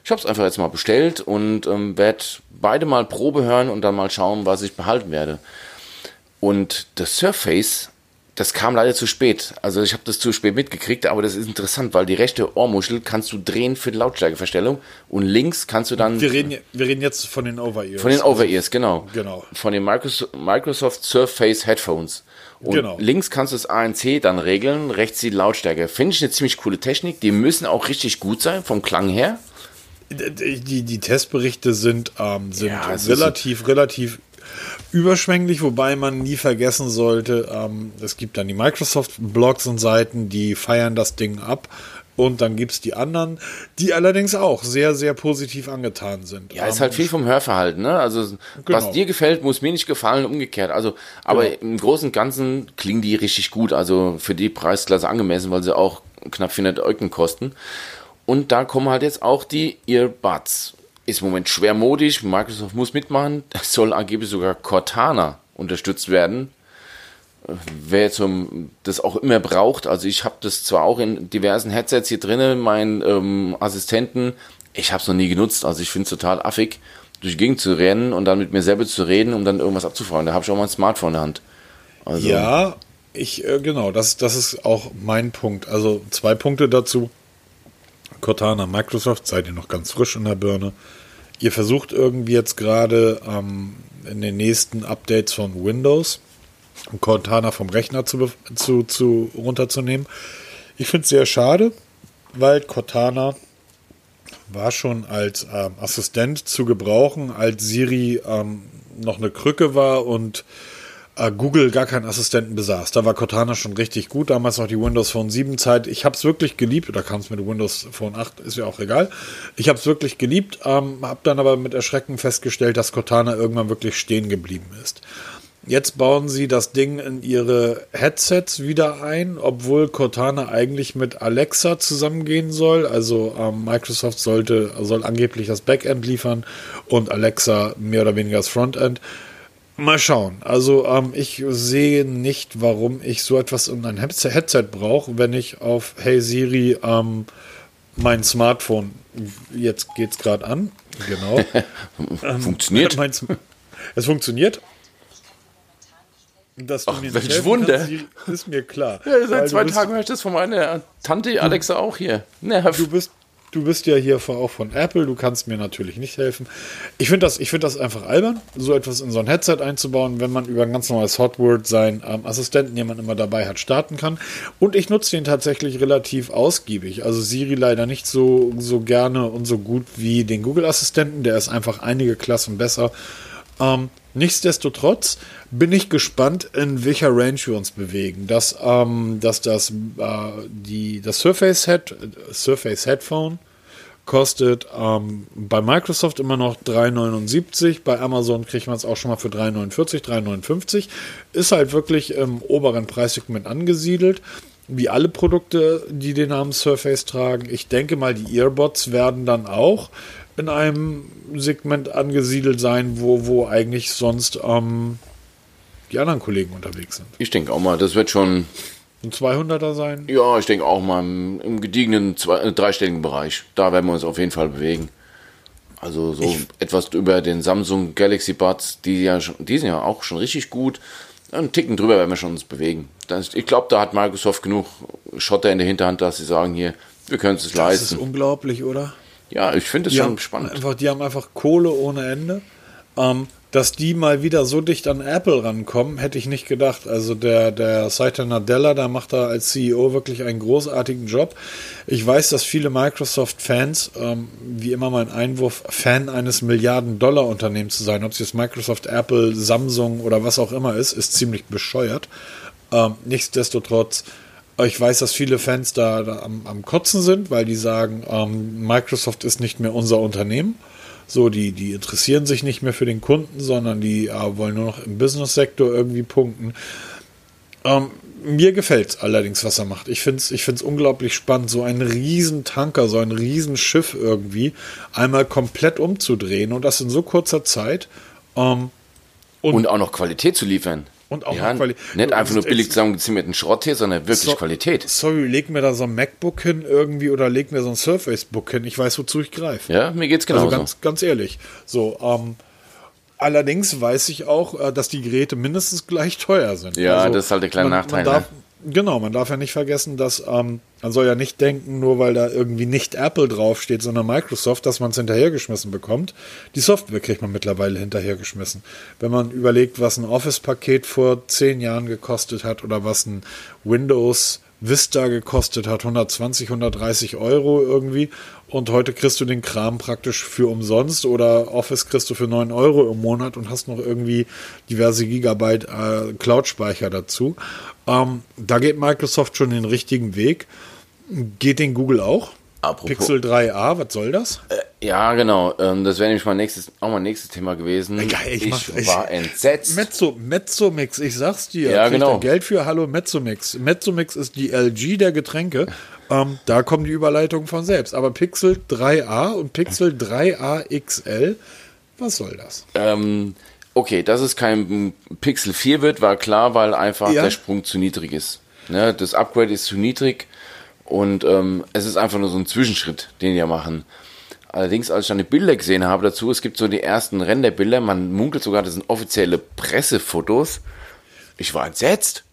S2: Ich habe es einfach jetzt mal bestellt und ähm, werde beide mal Probe hören und dann mal schauen, was ich behalten werde. Und das Surface, das kam leider zu spät. Also ich habe das zu spät mitgekriegt, aber das ist interessant, weil die rechte Ohrmuschel kannst du drehen für die Lautstärkeverstellung und links kannst du dann
S1: Wir reden, wir reden jetzt von den Over-Ears.
S2: von den Over-Ears, genau.
S1: Genau.
S2: Von den Microsoft, Surface Headphones. Und
S1: Genau.
S2: links kannst du das ANC dann regeln, rechts die Lautstärke. Finde ich eine ziemlich coole Technik. Die müssen auch richtig gut sein vom Klang her.
S1: Die, die, Testberichte sind, ähm, sind
S2: Ja,
S1: relativ, relativ überschwänglich, wobei man nie vergessen sollte, ähm, es gibt dann die Microsoft-Blogs und Seiten, die feiern das Ding ab. Und dann gibt es die anderen, die allerdings auch sehr, sehr positiv angetan sind.
S2: Ja, ist
S1: Ähm,
S2: halt viel vom Hörverhalten, ne? Also, was
S1: Genau.
S2: dir gefällt, muss mir nicht gefallen, umgekehrt. Also, aber
S1: Genau.
S2: im Großen und Ganzen klingen die richtig gut. Also, für die Preisklasse angemessen, weil sie auch knapp 400 Euro kosten. Und da kommen halt jetzt auch die Earbuds. Ist im Moment schwermodisch. Microsoft muss mitmachen. Es soll angeblich sogar Cortana unterstützt werden. Wer so das auch immer braucht, also ich habe das zwar auch in diversen Headsets hier drinnen, meinen ähm, Assistenten, ich habe es noch nie genutzt, also ich finde es total affig, durch die Gegend zu rennen und dann mit mir selber zu reden, um dann irgendwas abzufragen. Da habe ich auch mein Smartphone in der Hand. Also,
S1: Ja, ich, äh, genau, das, das ist auch mein Punkt. Also zwei Punkte dazu. Cortana, Microsoft, seid ihr noch ganz frisch in der Birne. Ihr versucht irgendwie jetzt gerade ähm, in den nächsten Updates von Windows Cortana vom Rechner zu, zu, zu runterzunehmen. Ich finde es sehr schade, weil Cortana war schon als ähm, Assistent zu gebrauchen, als Siri ähm, noch eine Krücke war und Google gar keinen Assistenten besaß. Da war Cortana schon richtig gut, damals noch die Windows Phone 7 Zeit. Ich habe es wirklich geliebt, oder kam es mit Windows Phone 8, ist ja auch egal. Ich habe es wirklich geliebt, ähm, habe dann aber mit Erschrecken festgestellt, dass Cortana irgendwann wirklich stehen geblieben ist. Jetzt bauen sie das Ding in ihre Headsets wieder ein, obwohl Cortana eigentlich mit Alexa zusammengehen soll. Also ähm, Microsoft sollte, soll angeblich das Backend liefern und Alexa mehr oder weniger das Frontend. Mal schauen. Also ähm, ich sehe nicht, warum ich so etwas in ein Headset brauche, wenn ich auf Hey Siri ähm, mein Smartphone, jetzt geht's gerade an, genau.
S2: Funktioniert.
S1: Ähm, es funktioniert.
S2: Dass Ach, welch Wunder. Kannst,
S1: ist mir klar.
S2: Ja, seit zwei Tagen höre ich das von meiner Tante Alexa auch hier. Nerv.
S1: Du bist, du bist ja hier auch von Apple, du kannst mir natürlich nicht helfen. Ich finde das, find das einfach albern, so etwas in so ein Headset einzubauen, wenn man über ein ganz normales Hotword seinen ähm, Assistenten, den man immer dabei hat, starten kann. Und ich nutze den tatsächlich relativ ausgiebig. Also Siri leider nicht so, so gerne und so gut wie den Google-Assistenten, der ist einfach einige Klassen besser. Ähm, nichtsdestotrotz bin ich gespannt, in welcher Range wir uns bewegen. Dass, ähm, dass das, äh, die, das Surface, Head, Surface Headphone kostet ähm, bei Microsoft immer noch 3,79. Bei Amazon kriegt man es auch schon mal für 3,49, 3,59. Ist halt wirklich im oberen Preissegment angesiedelt. Wie alle Produkte, die den Namen Surface tragen. Ich denke mal, die Earbuds werden dann auch in einem Segment angesiedelt sein, wo, wo eigentlich sonst ähm, die anderen Kollegen unterwegs sind.
S2: Ich denke auch mal, das wird schon
S1: ein 200er sein.
S2: Ja, ich denke auch mal im, im gediegenen zwei, äh, dreistelligen Bereich. Da werden wir uns auf jeden Fall bewegen. Also so ich etwas über den Samsung Galaxy Buds, die ja schon, die sind ja auch schon richtig gut. Einen Ticken drüber werden wir schon uns bewegen. Das, ich glaube, da hat Microsoft genug Schotter in der Hinterhand, dass sie sagen hier, wir können es leisten. Das ist
S1: unglaublich, oder?
S2: Ja, ich finde es schon spannend.
S1: Einfach, die haben einfach Kohle ohne Ende. Ähm, dass die mal wieder so dicht an Apple rankommen, hätte ich nicht gedacht. Also der, der Satya Nadella, da macht er als CEO wirklich einen großartigen Job. Ich weiß, dass viele Microsoft-Fans, ähm, wie immer mein Einwurf, Fan eines Milliarden-Dollar-Unternehmens zu sein, ob es jetzt Microsoft, Apple, Samsung oder was auch immer ist, ist ziemlich bescheuert. Ähm, nichtsdestotrotz, ich weiß, dass viele Fans da, da am, am, Kotzen sind, weil die sagen, ähm, Microsoft ist nicht mehr unser Unternehmen. So, die, die interessieren sich nicht mehr für den Kunden, sondern die äh, wollen nur noch im Business-Sektor irgendwie punkten. Ähm, mir gefällt es allerdings, was er macht. Ich finde es ich find's unglaublich spannend, so einen riesen Tanker, so ein riesen Schiff irgendwie einmal komplett umzudrehen und das in so kurzer Zeit. Ähm,
S2: und, und, auch noch Qualität zu liefern.
S1: Und auch
S2: ja, Nicht einfach nur billig zusammengezimmerten Schrott hier, sondern wirklich so, Qualität.
S1: Sorry, leg mir da so ein MacBook hin irgendwie oder leg mir so ein Surface Book hin. Ich weiß, wozu ich greife.
S2: Ja, mir geht's genau. Also
S1: ganz, ganz ehrlich. So, ähm, allerdings weiß ich auch, äh, dass die Geräte mindestens gleich teuer sind.
S2: Ja, also, das ist halt der kleine man, Nachteil.
S1: Man darf, ne? Genau, man darf ja nicht vergessen, dass ähm, man soll ja nicht denken, nur weil da irgendwie nicht Apple draufsteht, sondern Microsoft, dass man es hinterhergeschmissen bekommt. Die Software kriegt man mittlerweile hinterhergeschmissen. Wenn man überlegt, was ein Office-Paket vor zehn Jahren gekostet hat oder was ein Windows Vista gekostet hat, 120, 130 Euro irgendwie. Und heute kriegst du den Kram praktisch für umsonst oder Office kriegst du für 9 Euro im Monat und hast noch irgendwie diverse Gigabyte äh, Cloud-Speicher dazu. Ähm, da geht Microsoft schon den richtigen Weg. Geht den Google auch? Apropos. Pixel 3a, was soll das?
S2: Äh, ja, genau. Ähm, das wäre nämlich mein nächstes, auch mein nächstes Thema gewesen. Ja,
S1: ich,
S2: ich
S1: mach,
S2: war ich, entsetzt.
S1: Mezzo, Mezzomix, ich sag's dir.
S2: Ja, genau.
S1: Geld für Hallo Mezzomix. Mezzomix ist die LG der Getränke. Ähm, da kommen die Überleitungen von selbst. Aber Pixel 3a und Pixel 3a XL, was soll das?
S2: Ähm, okay, dass es kein Pixel 4 wird, war klar, weil einfach ja. der Sprung zu niedrig ist. Ne, das Upgrade ist zu niedrig und ähm, es ist einfach nur so ein Zwischenschritt, den die ja machen. Allerdings, als ich dann die Bilder gesehen habe dazu, es gibt so die ersten Renderbilder, man munkelt sogar, das sind offizielle Pressefotos. Ich war entsetzt.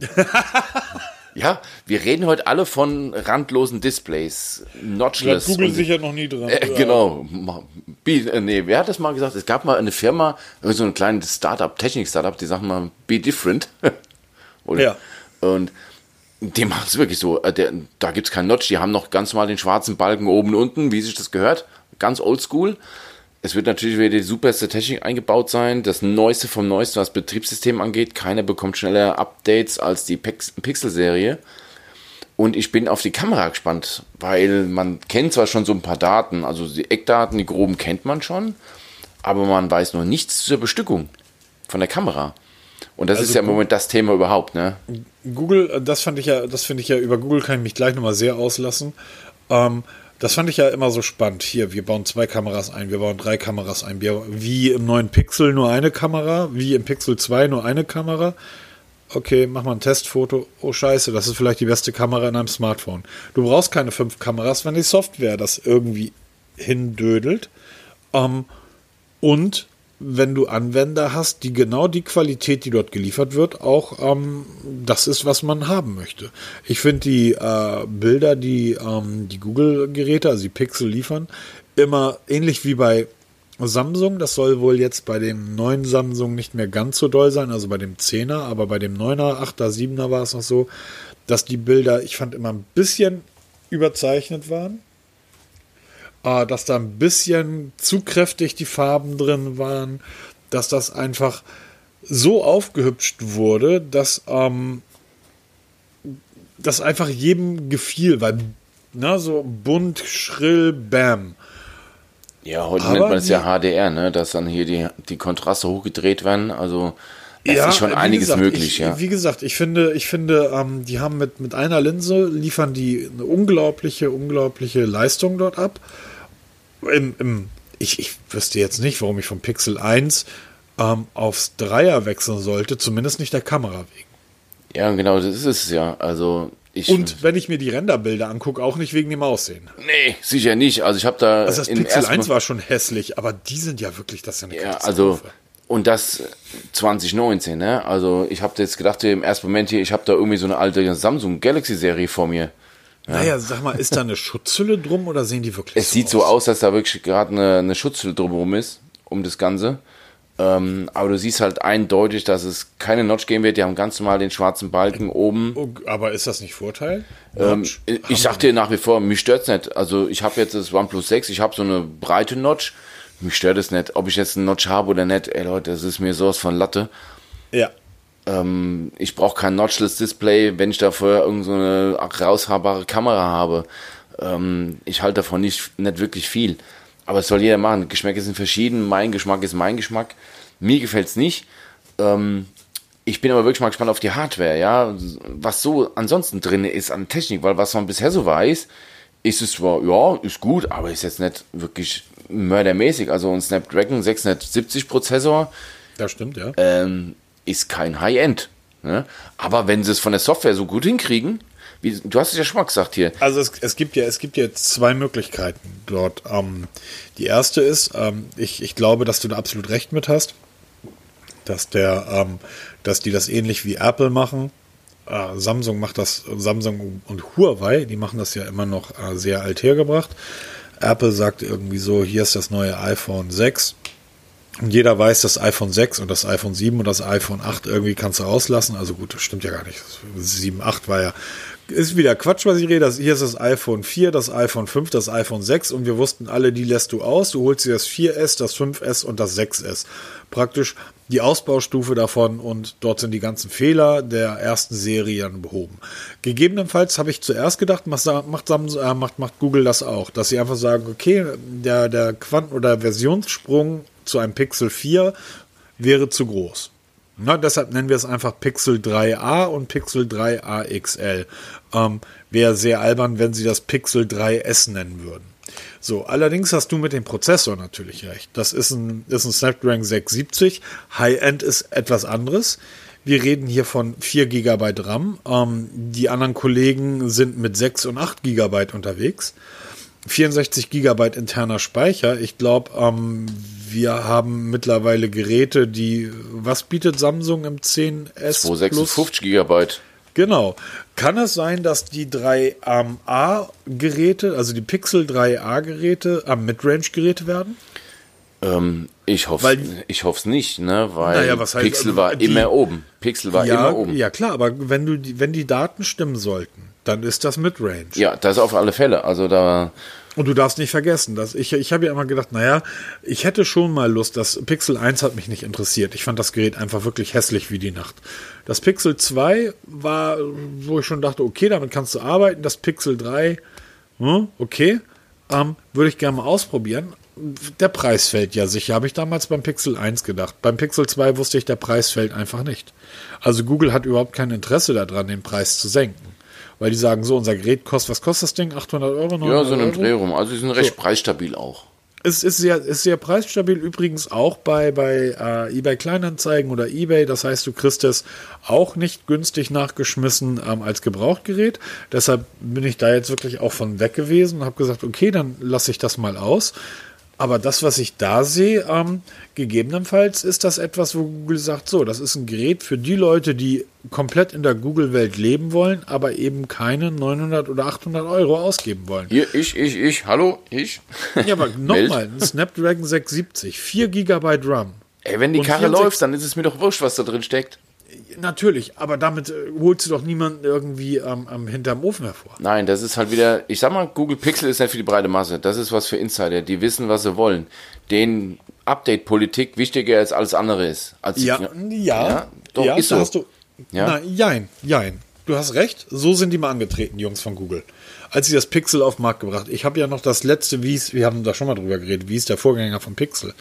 S2: Ja, wir reden heute alle von randlosen Displays, notchless.
S1: Da Google sicher noch nie dran.
S2: Äh, genau. Be, nee, wer hat das mal gesagt? Es gab mal eine Firma, so ein kleines Startup, Technik-Startup, die sagen mal, be different.
S1: Oder? Ja.
S2: Und die machen es wirklich so. Äh, der, da gibt es keinen Notch, die haben noch ganz normal den schwarzen Balken oben und unten, wie sich das gehört. Ganz oldschool. Es wird natürlich wieder die superste Technik eingebaut sein, das Neueste vom Neuesten, was Betriebssystem angeht. Keiner bekommt schneller Updates als die Pixel-Serie. Und ich bin auf die Kamera gespannt, weil man kennt zwar schon so ein paar Daten, also die Eckdaten, die groben kennt man schon, aber man weiß noch nichts zur Bestückung von der Kamera. Und das also ist ja im Moment das Thema überhaupt, ne?
S1: Google, das fand ich ja, das finde ich ja, über Google kann ich mich gleich nochmal sehr auslassen. Ähm, das fand ich ja immer so spannend. Hier, wir bauen zwei Kameras ein, wir bauen drei Kameras ein. Wir, wie im neuen Pixel nur eine Kamera, wie im Pixel 2 nur eine Kamera. Okay, mach mal ein Testfoto. Oh scheiße, das ist vielleicht die beste Kamera in einem Smartphone. Du brauchst keine fünf Kameras, wenn die Software das irgendwie hindödelt. Ähm, und wenn du Anwender hast, die genau die Qualität, die dort geliefert wird, auch ähm, das ist, was man haben möchte. Ich finde die äh, Bilder, die ähm, die Google-Geräte, also die Pixel liefern, immer ähnlich wie bei Samsung. Das soll wohl jetzt bei dem neuen Samsung nicht mehr ganz so doll sein, also bei dem 10er, aber bei dem 9er, 8er, 7er war es noch so, dass die Bilder, ich fand, immer ein bisschen überzeichnet waren äh, dass da ein bisschen zu kräftig die Farben drin waren, dass das einfach so aufgehübscht wurde, dass ähm, das einfach jedem gefiel, weil na, so bunt, schrill, bam.
S2: Ja, heute Aber nennt man es ja HDR, ne? dass dann hier die, die Kontraste hochgedreht werden. Also es ja, ist schon einiges
S1: gesagt,
S2: möglich,
S1: ich,
S2: ja.
S1: Wie gesagt, ich finde, ich finde, ähm, die haben mit, mit einer Linse liefern die eine unglaubliche, unglaubliche Leistung dort ab im, im, ich, ich wüsste jetzt nicht, warum ich vom Pixel 1 ähm, aufs Dreier wechseln sollte, zumindest nicht der Kamera wegen.
S2: Ja, genau, das ist es ja. Also ich,
S1: und wenn ich mir die Renderbilder angucke, auch nicht wegen dem Aussehen.
S2: Nee, sicher nicht. Also ich habe da.
S1: Also das Pixel 1 war schon hässlich, aber die sind ja wirklich, das ist ja
S2: eine Ja, also und das 2019, ne? Also ich habe jetzt gedacht im ersten Moment hier, ich habe da irgendwie so eine alte Samsung Galaxy Serie vor mir.
S1: Ja. Naja, sag mal, ist da eine Schutzhülle drum oder sehen die wirklich
S2: Es so sieht aus? so aus, dass da wirklich gerade eine, eine Schutzhülle drumherum ist, um das Ganze. Ähm, aber du siehst halt eindeutig, dass es keine Notch geben wird. Die haben ganz normal den schwarzen Balken oben.
S1: Oh, aber ist das nicht Vorteil?
S2: Ähm, ich sag dir nach wie vor, mich stört's nicht. Also ich habe jetzt das OnePlus 6, ich habe so eine breite Notch. Mich stört es nicht, ob ich jetzt einen Notch habe oder nicht. Ey Leute, das ist mir sowas von Latte.
S1: Ja.
S2: Ähm, ich brauche kein Notchless Display, wenn ich dafür irgendeine so raushabare Kamera habe. Ähm, ich halte davon nicht, nicht wirklich viel. Aber es soll jeder machen. Geschmäcke sind verschieden. Mein Geschmack ist mein Geschmack. Mir gefällt es nicht. Ähm, ich bin aber wirklich mal gespannt auf die Hardware, ja. Was so ansonsten drin ist an Technik, weil was man bisher so weiß, ist es zwar, ja, ist gut, aber ist jetzt nicht wirklich mördermäßig. Also ein Snapdragon 670 Prozessor.
S1: Das stimmt, ja.
S2: Ähm, ist kein High-End. Ne? Aber wenn sie es von der Software so gut hinkriegen, wie, du hast es ja schon mal gesagt hier.
S1: Also es, es gibt ja, es gibt ja zwei Möglichkeiten dort. Ähm, die erste ist, ähm, ich, ich glaube, dass du da absolut recht mit hast, dass der, ähm, dass die das ähnlich wie Apple machen. Äh, Samsung macht das, Samsung und Huawei, die machen das ja immer noch äh, sehr alt hergebracht. Apple sagt irgendwie so, hier ist das neue iPhone 6 und jeder weiß, das iPhone 6 und das iPhone 7 und das iPhone 8 irgendwie kannst du rauslassen. Also gut, das stimmt ja gar nicht. 7, 8 war ja, ist wieder Quatsch, was ich rede. Hier ist das iPhone 4, das iPhone 5, das iPhone 6 und wir wussten alle, die lässt du aus. Du holst dir das 4S, das 5S und das 6S. Praktisch die Ausbaustufe davon und dort sind die ganzen Fehler der ersten Serie dann behoben. Gegebenenfalls habe ich zuerst gedacht, macht, macht, äh, macht, Google das auch, dass sie einfach sagen, okay, der, der Quant- oder Versionssprung zu einem Pixel 4 wäre zu groß. Na, deshalb nennen wir es einfach Pixel 3a und Pixel 3a XL. Ähm, wäre sehr albern, wenn sie das Pixel 3S nennen würden. So, allerdings hast du mit dem Prozessor natürlich recht. Das ist ein, ist ein Snapdragon 670. High-End ist etwas anderes. Wir reden hier von 4 GB RAM. Ähm, die anderen Kollegen sind mit 6 und 8 GB unterwegs. 64 GB interner Speicher. Ich glaube, ähm, wir haben mittlerweile Geräte, die, was bietet Samsung im 10S?
S2: 256 GB.
S1: Genau. Kann es sein, dass die 3A-Geräte, also die Pixel 3A-Geräte, am Midrange-Geräte werden?
S2: Ähm, Ich hoffe ich hoff's nicht, ne? Weil
S1: Naja, was heißt-
S2: Pixel war
S1: die-
S2: immer oben. Pixel war
S1: ja,
S2: immer oben. Ja.
S1: ja, klar, aber wenn, du die, wenn die Daten stimmen sollten, dann ist das Midrange.
S2: das auf alle Fälle. Also da.
S1: Und du darfst nicht vergessen, dass ich, ich habe ja immer gedacht, naja, ich hätte schon mal Lust, das Pixel 1 hat mich nicht interessiert. Ich fand das Gerät einfach wirklich hässlich wie die Nacht. Das Pixel 2 war, wo ich schon dachte, okay, damit kannst du arbeiten. Das Pixel 3, hm, okay, ähm, würde ich gerne mal ausprobieren. Der Preis fällt ja sicher, habe ich damals beim Pixel 1 gedacht. Beim Pixel 2 wusste ich, der Preis fällt einfach nicht. Also Google hat überhaupt kein Interesse daran, den Preis zu senken. Weil die sagen, so, unser Gerät kostet, was kostet das Ding? 800 Euro? 900
S2: Ja, so
S1: Euro?
S2: Dreh rum. Also die sind recht preisstabil auch.
S1: Es ist sehr, ist sehr preisstabil, übrigens auch bei, bei äh, eBay Kleinanzeigen oder eBay. Das heißt, du kriegst es auch nicht günstig nachgeschmissen ähm, als Gebrauchtgerät. Deshalb bin ich da jetzt wirklich auch von weg gewesen und habe gesagt, okay, dann lasse ich das mal aus. Aber das, was ich da sehe, ähm, gegebenenfalls ist das etwas, wo Google sagt, so, das ist ein Gerät für die Leute, die komplett in der Google-Welt leben wollen, aber eben keine 900 oder 800 Euro ausgeben wollen.
S2: Hier, ich, ich, ich, hallo, ich.
S1: Ja, aber nochmal, ein Snapdragon 670, 4 GB RAM.
S2: Ey, wenn die Karre
S1: 64
S2: läuft, dann ist es mir doch wurscht, was da drin steckt.
S1: Natürlich, aber damit äh, holst du doch niemanden irgendwie am am hinterm Ofen hervor.
S2: Nein, das ist halt wieder, ich sag mal, Google Pixel ist nicht für die breite Masse. Das ist was für Insider, die wissen, was sie wollen. Den Update-Politik wichtiger als alles andere ist. Als
S1: Ja, ja,
S2: doch,
S1: ja,
S2: ist so.
S1: hast du.
S2: Ja.
S1: Nein, jein, jein. Du hast recht, so sind die mal angetreten, die Jungs von Google. Als sie das Pixel auf den Markt gebracht. Ich habe ja noch das letzte, wie es, wir haben da schon mal drüber geredet, wie ist der Vorgänger von Pixel?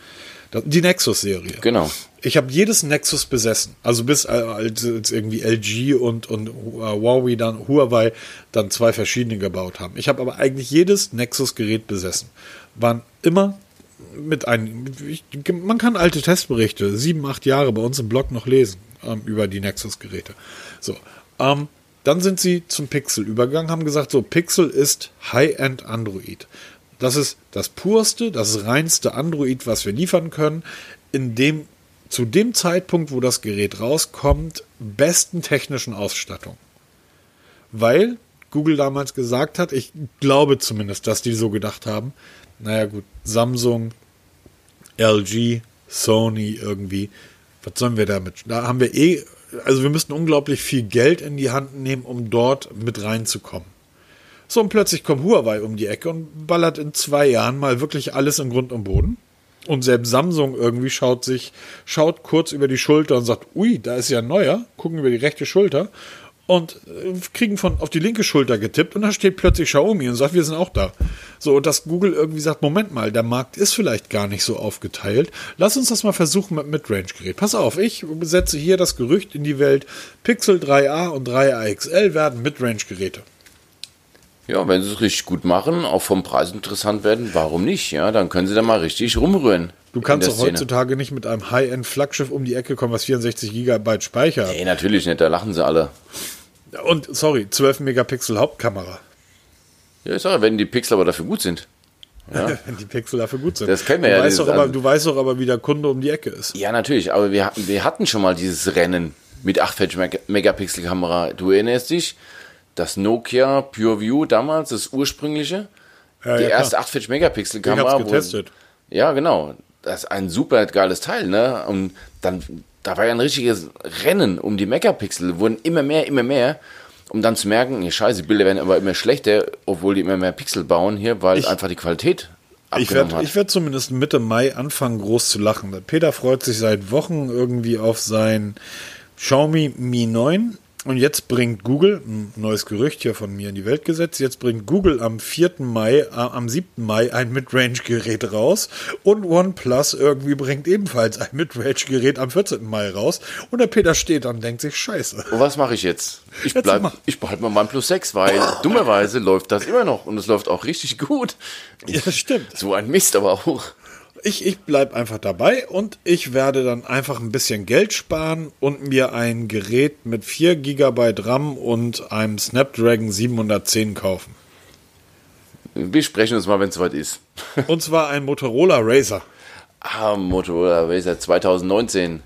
S1: Die Nexus-Serie.
S2: Genau.
S1: Ich habe jedes Nexus besessen. Also bis äh, als als irgendwie LG und, und äh, Huawei dann, Huawei dann zwei verschiedene gebaut haben. Ich habe aber eigentlich jedes Nexus-Gerät besessen. Waren immer mit einem, ich, man kann alte Testberichte, sieben, acht Jahre bei uns im Blog noch lesen, ähm, über die Nexus-Geräte. So, ähm, dann sind sie zum Pixel übergegangen, haben gesagt, so, Pixel ist High-End Android. Das ist das purste, das reinste Android, was wir liefern können, in dem zu dem Zeitpunkt, wo das Gerät rauskommt, besten technischen Ausstattung. Weil Google damals gesagt hat, ich glaube zumindest, dass die so gedacht haben, naja gut, Samsung, LG, Sony irgendwie, was sollen wir damit? Da haben wir eh, also wir müssten unglaublich viel Geld in die Hand nehmen, um dort mit reinzukommen. So, und plötzlich kommt Huawei um die Ecke und ballert in zwei Jahren mal wirklich alles in Grund und Boden. Und selbst Samsung irgendwie schaut sich, schaut kurz über die Schulter und sagt, ui, da ist ja ein neuer, gucken über die rechte Schulter und äh, kriegen von auf die linke Schulter getippt und da steht plötzlich Xiaomi und sagt, wir sind auch da. So, und dass Google irgendwie sagt, Moment mal, der Markt ist vielleicht gar nicht so aufgeteilt. Lass uns das mal versuchen mit Midrange-Gerät. Pass auf, ich setze hier das Gerücht in die Welt, Pixel 3a und 3a XL werden Midrange-Geräte.
S2: Ja, wenn sie es richtig gut machen, auch vom Preis interessant werden, warum nicht? Ja, dann können sie da mal richtig rumrühren.
S1: Du kannst doch heutzutage nicht mit einem High-End-Flaggschiff um die Ecke kommen, was 64 GB Speicher hat.
S2: Nee, natürlich nicht, da lachen sie alle.
S1: Und, sorry, 12 Megapixel Hauptkamera.
S2: Ja, ich sage, wenn die Pixel aber dafür gut sind. Ja,
S1: Wenn die Pixel dafür gut sind.
S2: Das kennen wir
S1: du
S2: ja,
S1: Weißt doch aber, du weißt doch aber, wie der Kunde um die Ecke ist.
S2: ja natürlich, aber wir, hatten- wir hatten schon mal dieses Rennen mit 48 Meg- Megapixel Kamera. Du erinnerst dich? Das Nokia PureView damals, das ursprüngliche.
S1: Ja,
S2: die
S1: ja,
S2: erste
S1: klar.
S2: 48 Megapixel
S1: Ich
S2: Kamera.
S1: hab's
S2: wo-
S1: getestet.
S2: Ja, genau. Das ist ein super geiles Teil, ne? Und dann, da war ja ein richtiges Rennen um die Megapixel, wurden immer mehr, immer mehr, um dann zu merken, ja, scheiße, die Bilder werden aber immer schlechter, obwohl die immer mehr Pixel bauen hier, weil
S1: Ich-
S2: einfach die Qualität
S1: Ich werde werd zumindest Mitte Mai anfangen, groß zu lachen. Peter freut sich seit Wochen irgendwie auf sein Xiaomi Mi 9. Und jetzt bringt Google, ein neues Gerücht hier von mir in die Welt gesetzt, jetzt bringt Google am 4. Mai, äh, am 7. Mai ein Midrange-Gerät raus und OnePlus irgendwie bringt ebenfalls ein Midrange-Gerät am 14. Mai raus. Und der Peter steht da und denkt sich, scheiße.
S2: Und was mache ich jetzt? Ich,
S1: Jetzt
S2: bleib, ich behalte mal mein Plus 6, weil dummerweise läuft das immer noch und es läuft auch richtig gut.
S1: Ja, das stimmt.
S2: So ein Mist aber auch.
S1: Ich, ich bleibe einfach dabei und ich werde dann einfach ein bisschen Geld sparen und mir ein Gerät mit 4 GB RAM und einem Snapdragon 710 kaufen.
S2: Wir sprechen uns mal, wenn es soweit ist.
S1: Und zwar ein Motorola Razer.
S2: Ah, Motorola Razer 2019.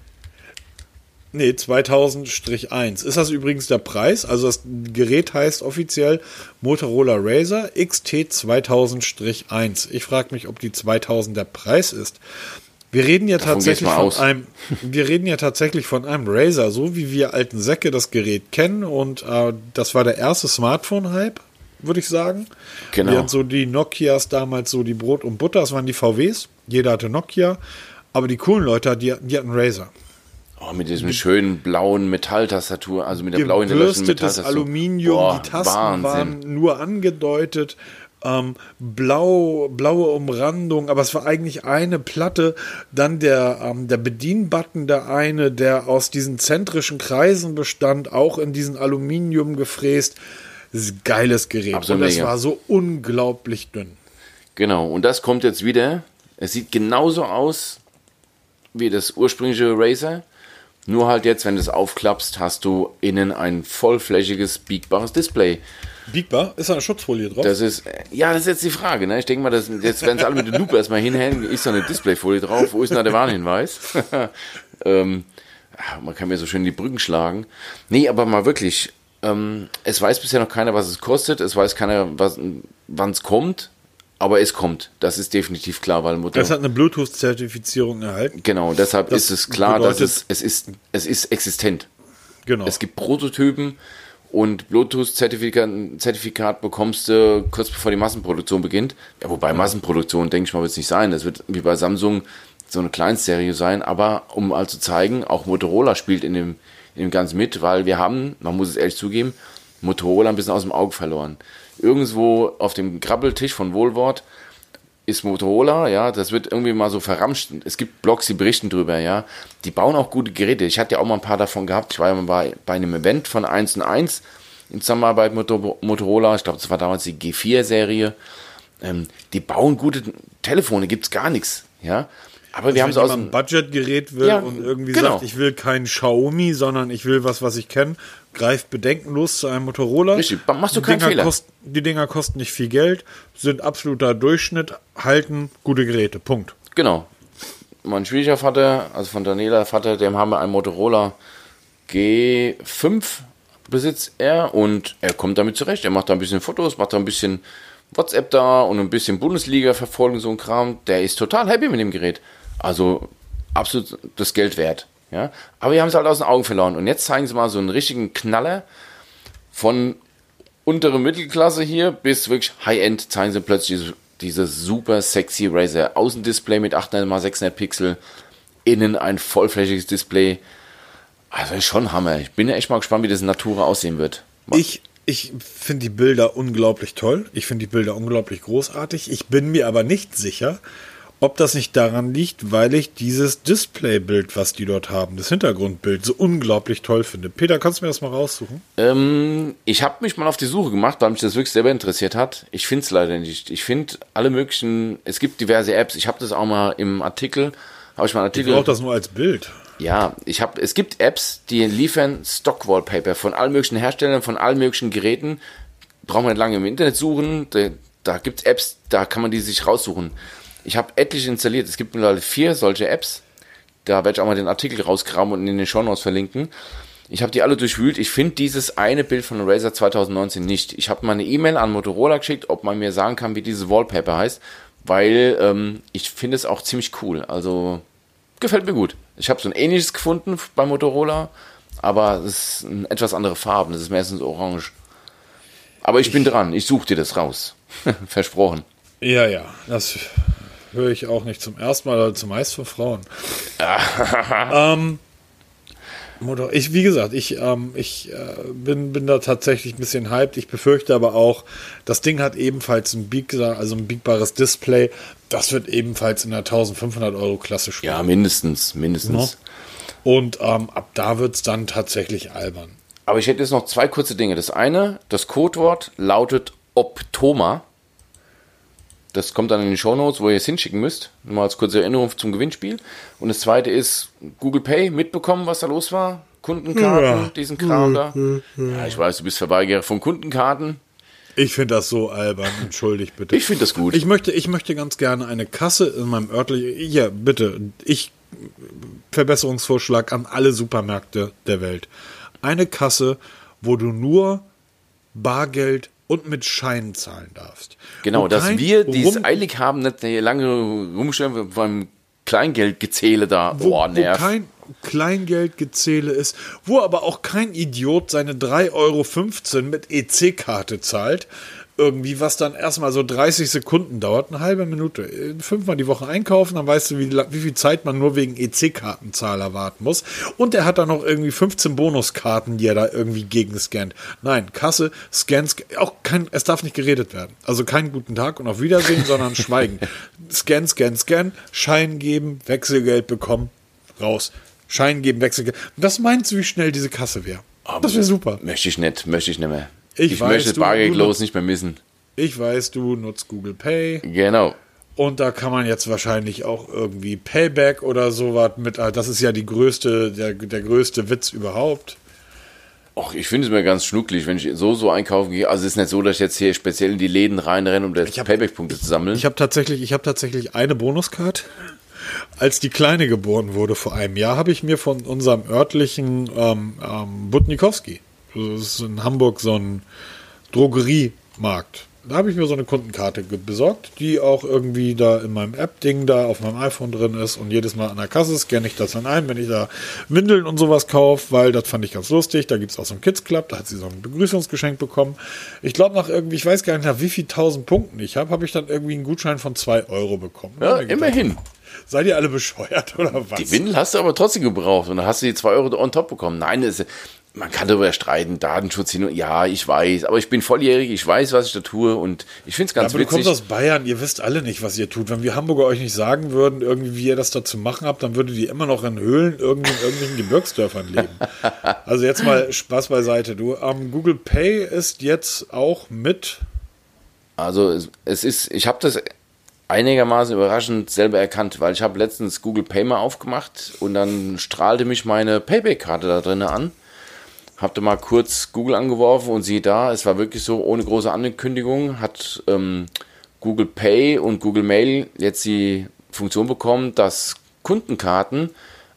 S1: Nee, 2000-1. Ist das übrigens der Preis? Also das Gerät heißt offiziell Motorola Razer XT 2000-1. Ich frage mich, ob die 2000 der Preis ist. Wir reden ja
S2: Davon
S1: tatsächlich von
S2: aus.
S1: einem, wir reden ja tatsächlich von einem Razer, so wie wir alten Säcke das Gerät kennen und äh, das war der erste Smartphone-Hype, würde ich sagen.
S2: Genau.
S1: Hatten so die Nokias damals so die Brot und Butter, das waren die VWs. Jeder hatte Nokia, aber die coolen Leute, die, die hatten Razer.
S2: Oh, mit diesem schönen blauen Metalltastatur, also mit der blau hinterlassenen Metalltastatur.
S1: Aluminium,
S2: Boah,
S1: die Tasten
S2: Wahnsinn.
S1: waren nur angedeutet, ähm, blau, blaue Umrandung, aber es war eigentlich eine Platte, dann der, ähm, der Bedienbutton, der eine, der aus diesen zentrischen Kreisen bestand, auch in diesen Aluminium gefräst. Geiles Gerät.
S2: Absolut
S1: Und es war so unglaublich dünn.
S2: Genau, und das kommt jetzt wieder. Es sieht genauso aus wie das ursprüngliche Razer. Nur halt jetzt, wenn du es aufklappst, hast du innen ein vollflächiges, biegbares Display.
S1: Biegbar? Ist da eine Schutzfolie drauf?
S2: Das ist, äh, ja, das ist jetzt die Frage. Ne? Ich denke mal, das, jetzt werden sie alle mit der Lupe erstmal hinhängen. Ist da eine Displayfolie drauf? Wo ist denn da der Warnhinweis? ähm, ah, man kann mir so schön die Brücken schlagen. Nee, aber mal wirklich. Ähm, es weiß bisher noch keiner, was es kostet. Es weiß keiner, wann es kommt. Aber es kommt. Das ist definitiv klar, weil Mutter.
S1: das hat eine Bluetooth-Zertifizierung erhalten.
S2: Genau, deshalb
S1: Das
S2: ist es klar, dass es, es ist, es ist existent.
S1: Genau.
S2: Es gibt Prototypen und Bluetooth-Zertifikat Zertifikat bekommst du kurz bevor die Massenproduktion beginnt. Ja, wobei Massenproduktion, denke ich mal, wird es nicht sein. Das wird wie bei Samsung so eine Kleinstserie sein. Aber um mal zu zeigen, auch Motorola spielt in dem, in dem Ganzen mit, weil wir haben, man muss es ehrlich zugeben, Motorola ein bisschen aus dem Auge verloren. Irgendwo auf dem Krabbeltisch von Wohlwort ist Motorola, ja, das wird irgendwie mal so verramscht. Es gibt Blogs, die berichten drüber, ja. Die bauen auch gute Geräte. Ich hatte ja auch mal ein paar davon gehabt. Ich war ja mal bei, bei einem Event von 1 und 1 in Zusammenarbeit mit Moto- Motorola. Ich glaube, das war damals die G4-Serie. Ähm, die bauen gute Telefone, gibt's gar nichts, ja. Aber wir haben
S1: Wenn
S2: so aus dem,
S1: ein Budgetgerät will
S2: Ja,
S1: und irgendwie
S2: genau.
S1: sagt, ich will kein Xiaomi, sondern ich will was, was ich kenne, greift bedenkenlos zu einem Motorola.
S2: Richtig, machst du
S1: Die
S2: keinen
S1: Dinger
S2: Fehler.
S1: Kosten, die Dinger kosten nicht viel Geld, sind absoluter Durchschnitt, halten gute Geräte. Punkt.
S2: Genau. Mein schwieriger Vater, also von Daniela Vater, dem haben wir einen Motorola G5 besitzt er und er kommt damit zurecht. Er macht da ein bisschen Fotos, macht da ein bisschen WhatsApp da und ein bisschen Bundesliga verfolgen, so ein Kram. Der ist total happy mit dem Gerät. Also absolut das Geld wert. Ja? Aber wir haben es halt aus den Augen verloren. Und jetzt zeigen sie mal so einen richtigen Knaller von untere Mittelklasse hier bis wirklich High-End zeigen sie plötzlich diese, diese super sexy Razer. Außendisplay mit 800 x 600 Pixel, innen ein vollflächiges Display. Also schon Hammer. Ich bin ja echt mal gespannt, wie das in Natura aussehen wird.
S1: Ich, ich finde die Bilder unglaublich toll. Ich finde die Bilder unglaublich großartig. Ich bin mir aber nicht sicher, ob das nicht daran liegt, weil ich dieses Displaybild, was die dort haben, das Hintergrundbild, so unglaublich toll finde. Peter, kannst du mir das mal raussuchen?
S2: Ähm, ich habe mich mal auf die Suche gemacht, weil mich das wirklich selber interessiert hat. Ich finde es leider nicht. Ich finde alle möglichen, es gibt diverse Apps. Ich habe das auch mal im Artikel, habe ich mal einen
S1: Ich
S2: Artikel.
S1: brauche das nur als Bild.
S2: Ja, ich habe, es gibt Apps, die liefern Stock-Wallpaper von allen möglichen Herstellern, von allen möglichen Geräten. Braucht man nicht lange im Internet suchen. Da, da gibt's Apps, da kann man die sich raussuchen. Ich habe etliche installiert. Es gibt mittlerweile vier solche Apps. Da werde ich auch mal den Artikel rauskramen und in den Shownotes verlinken. Ich habe die alle durchwühlt. Ich finde dieses eine Bild von Razer 2019 nicht. Ich habe mal eine E-Mail an Motorola geschickt, ob man mir sagen kann, wie dieses Wallpaper heißt, weil ähm, ich finde es auch ziemlich cool. Also gefällt mir gut. Ich habe so ein ähnliches gefunden bei Motorola, aber es ist eine etwas andere Farben. Das ist meistens orange. Aber ich, bin dran. Ich suche dir das raus. Versprochen.
S1: Ja, ja, das höre ich auch nicht zum ersten Mal, aber zumeist von Frauen. ähm, ich, wie gesagt, ich, ähm, ich äh, bin, bin da tatsächlich ein bisschen hyped. Ich befürchte aber auch, das Ding hat ebenfalls ein, bieg, also ein biegbares Display. Das wird ebenfalls in der 1500 Euro Klasse spielen.
S2: Ja, mindestens, mindestens.
S1: Und ähm, ab da wird es dann tatsächlich albern.
S2: Aber ich hätte jetzt noch zwei kurze Dinge. Das eine, das Codewort lautet Optoma. Das kommt dann in die Shownotes, wo ihr es hinschicken müsst. Nur als kurze Erinnerung zum Gewinnspiel. Und das zweite ist Google Pay. Mitbekommen, was da los war? Kundenkarten,
S1: Ja.
S2: diesen Kram da. Ja, ich weiß, du bist Verweigerer von Kundenkarten.
S1: Ich finde das so albern, entschuldigt bitte.
S2: Ich finde das gut.
S1: Ich möchte, ich möchte ganz gerne eine Kasse in meinem örtlichen. Ja, bitte. Ich Verbesserungsvorschlag an alle Supermärkte der Welt. Eine Kasse, wo du nur Bargeld und mit Scheinen zahlen darfst.
S2: Genau,
S1: Wo
S2: dass wir, die es
S1: rum-
S2: eilig haben, nicht lange rumstellen beim Kleingeldgezähle da.
S1: wo,
S2: oh,
S1: wo
S2: nerv.
S1: kein Kleingeldgezähle ist, wo aber auch kein Idiot seine 3,15 Euro mit EC-Karte zahlt. Irgendwie, was dann erstmal so 30 Sekunden dauert, eine halbe Minute. Fünfmal die Woche einkaufen, dann weißt du, wie, wie viel Zeit man nur wegen EC-Kartenzahler warten muss. Und er hat dann noch irgendwie 15 Bonuskarten, die er da irgendwie gegenscannt. Nein, Kasse, Scan, Scan auch kein, es darf nicht geredet werden. Also keinen guten Tag und auf Wiedersehen, sondern Schweigen. Scan, Scan, Scan, Schein geben, Wechselgeld bekommen, raus. Schein geben, Wechselgeld. Was meinst du, wie schnell diese Kasse wäre? Das wäre super.
S2: Möchte ich nicht, möchte ich nicht mehr.
S1: Ich
S2: Ich,
S1: weiß,
S2: möchte
S1: du-
S2: bargeldlos
S1: du-
S2: nicht mehr missen.
S1: Ich weiß, du nutzt Google Pay
S2: Genau.
S1: und da kann man jetzt wahrscheinlich auch irgendwie Payback oder sowas mit. ah, Das ist ja die größte, der, der größte Witz überhaupt.
S2: Och, ich finde es mir ganz schnucklig, wenn ich so so einkaufen gehe. Also es ist nicht so, dass ich jetzt hier speziell in die Läden reinrenne, um das Payback-Punkte zu sammeln.
S1: Ich habe tatsächlich, ich habe tatsächlich eine Bonuscard. Als die Kleine geboren wurde vor einem Jahr, habe ich mir von unserem örtlichen ähm, ähm, Butnikowski, das ist in Hamburg so ein Drogeriemarkt, da habe ich mir so eine Kundenkarte besorgt, die auch irgendwie da in meinem App-Ding da auf meinem iPhone drin ist und jedes Mal an der Kasse scanne ich das dann ein, wenn ich da Windeln und sowas kaufe, weil das fand ich ganz lustig. Da gibt es auch so einen Kids Club, da hat sie so ein Begrüßungsgeschenk bekommen. Ich glaube nach irgendwie, ich weiß gar nicht nach wie viel tausend Punkten ich habe, habe ich dann irgendwie einen Gutschein von zwei Euro bekommen.
S2: ja, immerhin.
S1: Seid ihr alle bescheuert oder was?
S2: Die Windel hast du aber trotzdem gebraucht und dann hast du die 2 Euro on top bekommen. Nein, das, man kann darüber streiten, Datenschutz hin und ja, ich weiß, aber ich bin volljährig, ich weiß, was ich da tue und ich finde es ganz
S1: aber du kommst
S2: witzig.
S1: aus Bayern, ihr wisst alle nicht, was ihr tut. Wenn wir Hamburger euch nicht sagen würden, irgendwie, wie ihr das da zu machen habt, dann würdet ihr immer noch in Höhlen irgendwie in irgendwelchen Gebirgsdörfern leben. Also jetzt mal Spaß beiseite. Du, ähm, Google Pay ist jetzt auch mit.
S2: Also es, es ist, ich habe das einigermaßen überraschend selber erkannt, weil ich habe letztens Google Pay mal aufgemacht und dann strahlte mich meine Payback-Karte da drin an. Hab da mal kurz Google angeworfen und siehe da, es war wirklich so, ohne große Ankündigung, hat ähm, Google Pay und Google Mail jetzt die Funktion bekommen, dass Kundenkarten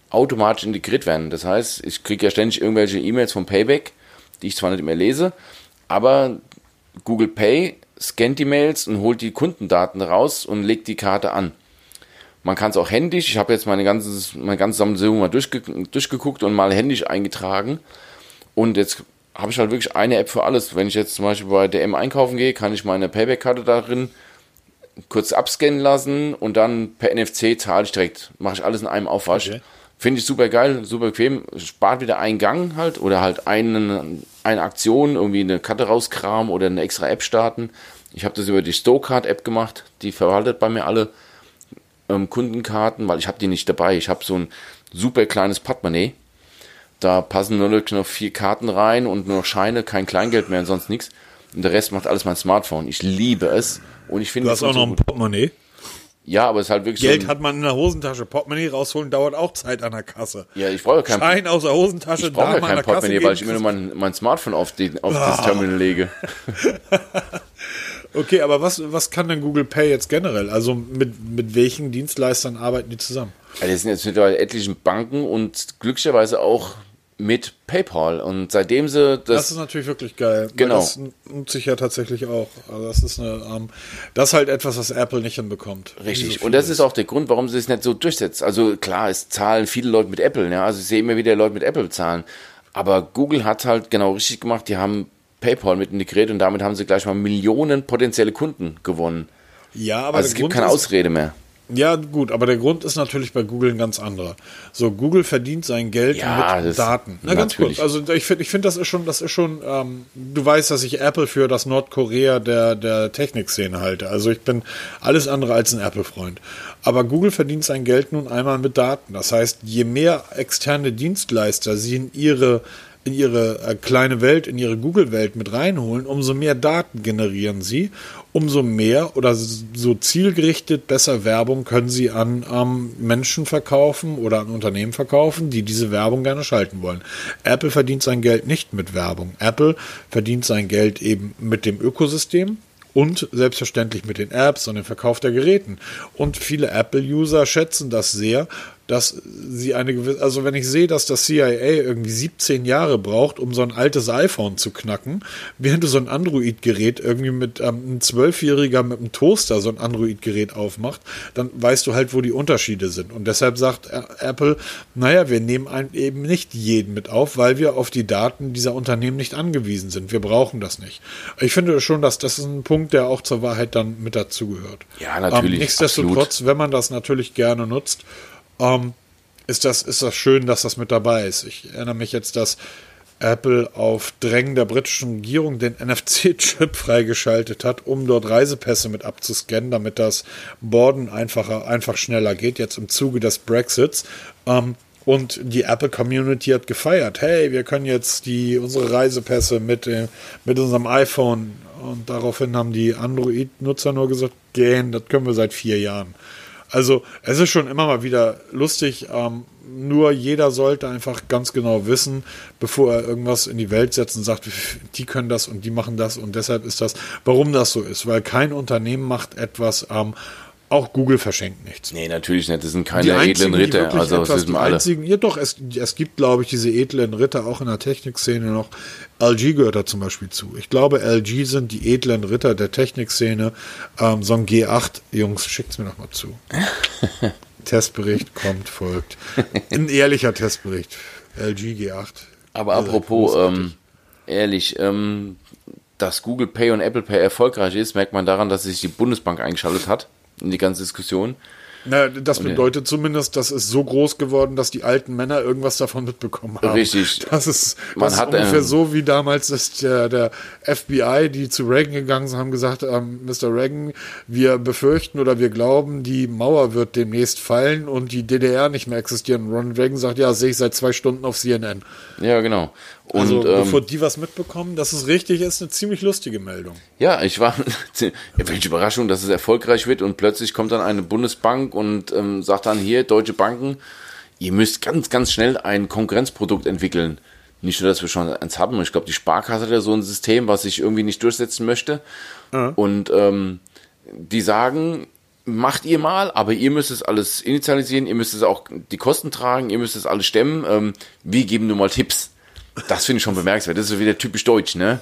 S2: automatisch integriert werden. Das heißt, ich kriege ja ständig irgendwelche E-Mails vom Payback, die ich zwar nicht mehr lese, aber Google Pay scannt die Mails und holt die Kundendaten raus und legt die Karte an. Man kann es auch händisch. Ich habe jetzt meine ganze, meine ganze Sammelsurium mal durchge durchgeguckt und mal händisch eingetragen. Und jetzt habe ich halt wirklich eine App für alles. Wenn ich jetzt zum Beispiel bei DM einkaufen gehe, kann ich meine Payback-Karte darin kurz abscannen lassen und dann per NFC zahle ich direkt. Mache ich alles in einem Aufwasch.
S1: Okay.
S2: Finde ich super geil, super bequem. Spart wieder einen Gang halt oder halt einen, eine Aktion, irgendwie eine Karte rauskramen oder eine extra App starten. Ich habe das über die Stowcard-App gemacht. Die verwaltet bei mir alle ähm, Kundenkarten, weil ich habe die nicht dabei. Ich habe so ein super kleines Portemonnaie. Da passen nur noch vier Karten rein und nur noch Scheine, kein Kleingeld mehr und sonst nichts. Und der Rest macht alles mein Smartphone. Ich liebe es. Und ich finde
S1: Du hast auch noch ein. Portemonnaie.
S2: Ja, aber es ist halt wirklich
S1: Geld
S2: so
S1: hat man in der Hosentasche. Portemonnaie rausholen dauert auch Zeit an der Kasse.
S2: Ja, ich brauche kein,
S1: Schein aus der Hosentasche,
S2: ich brauche kein Portemonnaie, weil ich immer nur mein, mein Smartphone auf, die, auf das
S1: Ah.
S2: Terminal lege.
S1: Okay, aber was, was kann denn Google Pay jetzt generell? Also mit, mit welchen Dienstleistern arbeiten die zusammen?
S2: Ja, das sind jetzt mittlerweile etlichen Banken und glücklicherweise auch mit PayPal. Und seitdem sie
S1: Das
S2: das,
S1: ist natürlich wirklich geil.
S2: Genau.
S1: Das nutzt sich ja tatsächlich auch. Also das ist eine, ähm, das ist halt etwas, was Apple nicht hinbekommt.
S2: Richtig.
S1: So
S2: und das ist auch der Grund, warum sie es nicht so durchsetzt. Also klar, es zahlen viele Leute mit Apple. Ja? Also ich sehe immer wieder Leute mit Apple bezahlen. Aber Google hat halt genau richtig gemacht. Die haben PayPal mit integriert und damit haben sie gleich mal Millionen potenzielle Kunden gewonnen.
S1: Ja, aber
S2: Also es gibt
S1: Grund
S2: keine
S1: ist,
S2: Ausrede mehr.
S1: Ja, gut, aber der Grund ist natürlich bei Google ein ganz anderer. So, Google verdient sein Geld
S2: Ja,
S1: mit Daten. Na, ganz
S2: natürlich.
S1: kurz. Also ich finde, ich finde, das ist schon, das ist schon, ähm, du weißt, dass ich Apple für das Nordkorea der, der Technikszene halte. Also ich bin alles andere als ein Apple-Freund. Aber Google verdient sein Geld nun einmal mit Daten. Das heißt, je mehr externe Dienstleister sie in ihre in ihre äh, kleine Welt, in ihre Google-Welt mit reinholen, umso mehr Daten generieren sie, umso mehr oder so zielgerichtet besser Werbung können sie an ähm, Menschen verkaufen oder an Unternehmen verkaufen, die diese Werbung gerne schalten wollen. Apple verdient sein Geld nicht mit Werbung. Apple verdient sein Geld eben mit dem Ökosystem, und selbstverständlich mit den Apps und dem Verkauf der Geräten. Und viele Apple-User schätzen das sehr, dass sie eine gewisse, also wenn ich sehe, dass das CIA irgendwie 17 Jahre braucht, um so ein altes iPhone zu knacken, während du so ein Android-Gerät irgendwie mit ähm, ein Zwölfjähriger mit einem Toaster so ein Android-Gerät aufmacht, dann weißt du halt, wo die Unterschiede sind. Und deshalb sagt Apple, naja, wir nehmen eben nicht jeden mit auf, weil wir auf die Daten dieser Unternehmen nicht angewiesen sind. Wir brauchen das nicht. Ich finde schon, dass das ist ein Punkt, der auch zur Wahrheit dann mit dazugehört.
S2: Ja, natürlich.
S1: Ähm, nichtsdestotrotz, absolut. wenn man das natürlich gerne nutzt, ähm, ist, das, ist das schön, dass das mit dabei ist. Ich erinnere mich jetzt, dass Apple auf Drängen der britischen Regierung den NFC-Chip freigeschaltet hat, um dort Reisepässe mit abzuscannen, damit das Borden einfacher, einfach schneller geht, jetzt im Zuge des Brexits. Ähm, und die Apple Community hat gefeiert. Hey, wir können jetzt die, unsere Reisepässe mit, äh, mit unserem iPhone. Und daraufhin haben die Android-Nutzer nur gesagt, gehen, das können wir seit vier Jahren. Also es ist schon immer mal wieder lustig. Ähm, nur jeder sollte einfach ganz genau wissen, bevor er irgendwas in die Welt setzt und sagt, die können das und die machen das und deshalb ist das, warum das so ist. Weil kein Unternehmen macht etwas, ähm, auch Google verschenkt nichts.
S2: Nee, natürlich nicht. Das sind keine edlen Ritter. Also
S1: etwas, das sind alle. Einzigen, ja doch, es, es gibt, glaube ich, diese edlen Ritter auch in der Technikszene noch. LG gehört da zum Beispiel zu. Ich glaube, LG sind die edlen Ritter der Technikszene. Ähm, so ein G8, Jungs, schickt's mir noch mal zu. Testbericht kommt, folgt. Ein ehrlicher Testbericht. LG G8.
S2: Aber apropos, ähm, ehrlich, ähm, dass Google Pay und Apple Pay erfolgreich ist, merkt man daran, dass sich die Bundesbank eingeschaltet hat in die ganze Diskussion.
S1: Na, das bedeutet zumindest, dass es so groß geworden, dass die alten Männer irgendwas davon mitbekommen haben.
S2: Richtig.
S1: Das ist, Man das hat, ist ungefähr ähm, so wie damals dass der, der FBI, die zu Reagan gegangen sind, haben gesagt, ähm, Mr. Reagan, wir befürchten oder wir glauben, die Mauer wird demnächst fallen und die DDR nicht mehr existieren. Ronald Reagan sagt, ja, sehe ich seit zwei Stunden auf CNN.
S2: Ja, genau.
S1: Und, also, bevor die was mitbekommen, dass es richtig ist, eine ziemlich lustige Meldung.
S2: Ja, ich war, welche Überraschung, dass es erfolgreich wird und plötzlich kommt dann eine Bundesbank und ähm, sagt dann hier, deutsche Banken, ihr müsst ganz, ganz schnell ein Konkurrenzprodukt entwickeln. Nicht nur, dass wir schon eins haben, ich glaube, die Sparkasse hat ja so ein System, was sich irgendwie nicht durchsetzen möchte. Mhm. Und ähm, die sagen, macht ihr mal, aber ihr müsst es alles initialisieren, ihr müsst es auch die Kosten tragen, ihr müsst es alles stemmen. Ähm, wir geben nur mal Tipps. Das finde ich schon bemerkenswert. Das ist wieder typisch deutsch, ne?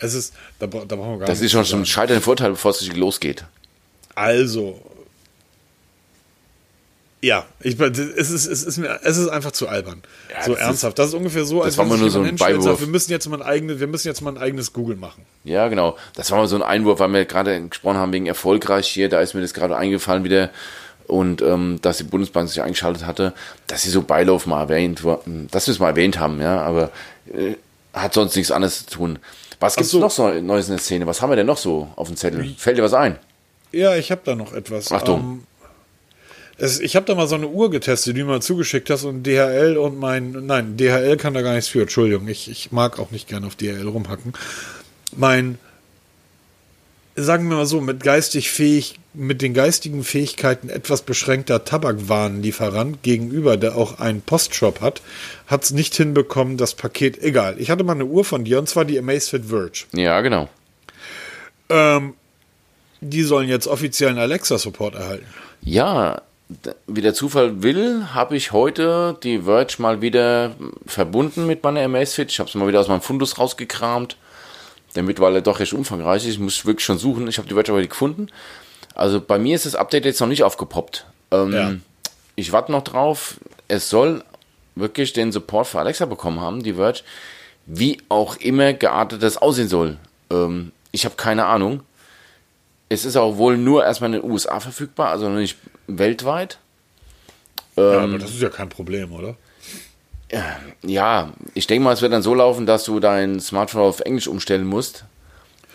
S1: Es ist, da, da brauchen wir gar
S2: Das ist schon ein scheiternder Vorteil, bevor es losgeht.
S1: Also, ja, ich, es, ist, es, ist mir, es ist einfach zu albern. Ja, so ernsthaft. Ist, das ist ungefähr so,
S2: als wenn nur so ein
S1: wir müssen jetzt mal ein eigenes, wir müssen jetzt mal ein eigenes Google machen.
S2: Ja, genau. Das war mal so ein Einwurf, weil wir gerade gesprochen haben wegen erfolgreich hier. Da ist mir das gerade eingefallen wieder und ähm, dass die Bundesbank sich eingeschaltet hatte, dass sie so Beilauf mal erwähnt, dass wir es mal erwähnt haben, ja, aber äh, hat sonst nichts anderes zu tun. Was gibt es so. noch so Neues in der Szene? Was haben wir denn noch so auf dem Zettel? Fällt dir was ein?
S1: Ja, ich habe da noch etwas.
S2: Achtung. Ähm,
S1: es, ich habe da mal so eine Uhr getestet, die du mal zugeschickt hast und DHL und mein, nein, DHL kann da gar nichts für, Entschuldigung, ich, ich mag auch nicht gerne auf DHL rumhacken. Mein sagen wir mal so, mit geistig fähig, mit den geistigen Fähigkeiten etwas beschränkter Tabakwarenlieferant gegenüber, der auch einen Postshop hat, hat es nicht hinbekommen, das Paket, egal. Ich hatte mal eine Uhr von dir und zwar die Amazfit Verge.
S2: Ja, genau.
S1: Ähm, die sollen jetzt offiziellen Alexa-Support erhalten.
S2: Ja, wie der Zufall will, habe ich heute die Verge mal wieder verbunden mit meiner Amazfit. Ich habe sie mal wieder aus meinem Fundus rausgekramt der mittlerweile doch recht umfangreich ist. Ich muss wirklich schon suchen. Ich habe die Website aber gefunden. Also bei mir ist das Update jetzt noch nicht aufgepoppt. Ähm, ja. Ich warte noch drauf. Es soll wirklich den Support für Alexa bekommen haben, die Verge. Wie auch immer geartet das aussehen soll. Ähm, ich habe keine Ahnung. Es ist auch wohl nur erstmal in den USA verfügbar, also nicht weltweit.
S1: Ähm, ja, aber das ist ja kein Problem, oder?
S2: Ja, ich denke mal, es wird dann so laufen, dass du dein Smartphone auf Englisch umstellen musst,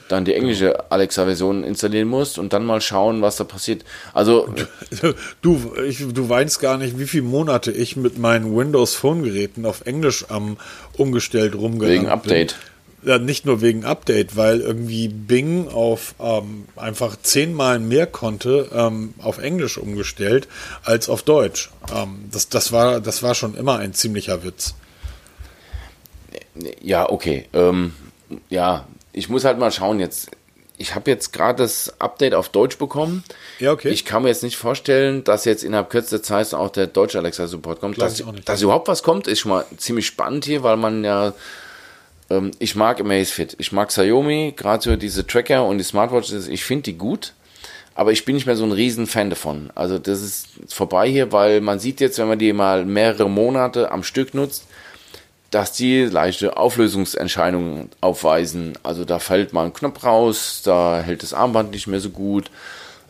S2: dann die englische Alexa-Version installieren musst und dann mal schauen, was da passiert. Also
S1: du, ich, du weinst gar nicht, wie viele Monate ich mit meinen Windows Phone-Geräten auf Englisch am umgestellt rumgegangen
S2: Wegen Update.
S1: Bin ja, nicht nur wegen Update, weil irgendwie Bing auf ähm, einfach zehnmal mehr konnte ähm, auf Englisch umgestellt als auf Deutsch. Ähm, das, das, war, das war schon immer ein ziemlicher Witz.
S2: Ja, okay. Ähm, ja, ich muss halt mal schauen jetzt. ich habe jetzt gerade das Update auf Deutsch bekommen.
S1: Ja, okay.
S2: Ich kann mir jetzt nicht vorstellen, dass jetzt innerhalb kürzester Zeit auch der deutsche Alexa-Support kommt. Dass, dass überhaupt was kommt, ist schon mal ziemlich spannend hier, weil man ja, ähm, ich mag Amazfit, ich mag Xiaomi, gerade so diese Tracker und die Smartwatches, ich finde die gut. Aber ich bin nicht mehr so ein riesen Fan davon. Also das ist vorbei hier, weil man sieht jetzt, wenn man die mal mehrere Monate am Stück nutzt, dass die leichte Auflösungsentscheidungen aufweisen. Also da fällt mal ein Knopf raus, da hält das Armband nicht mehr so gut.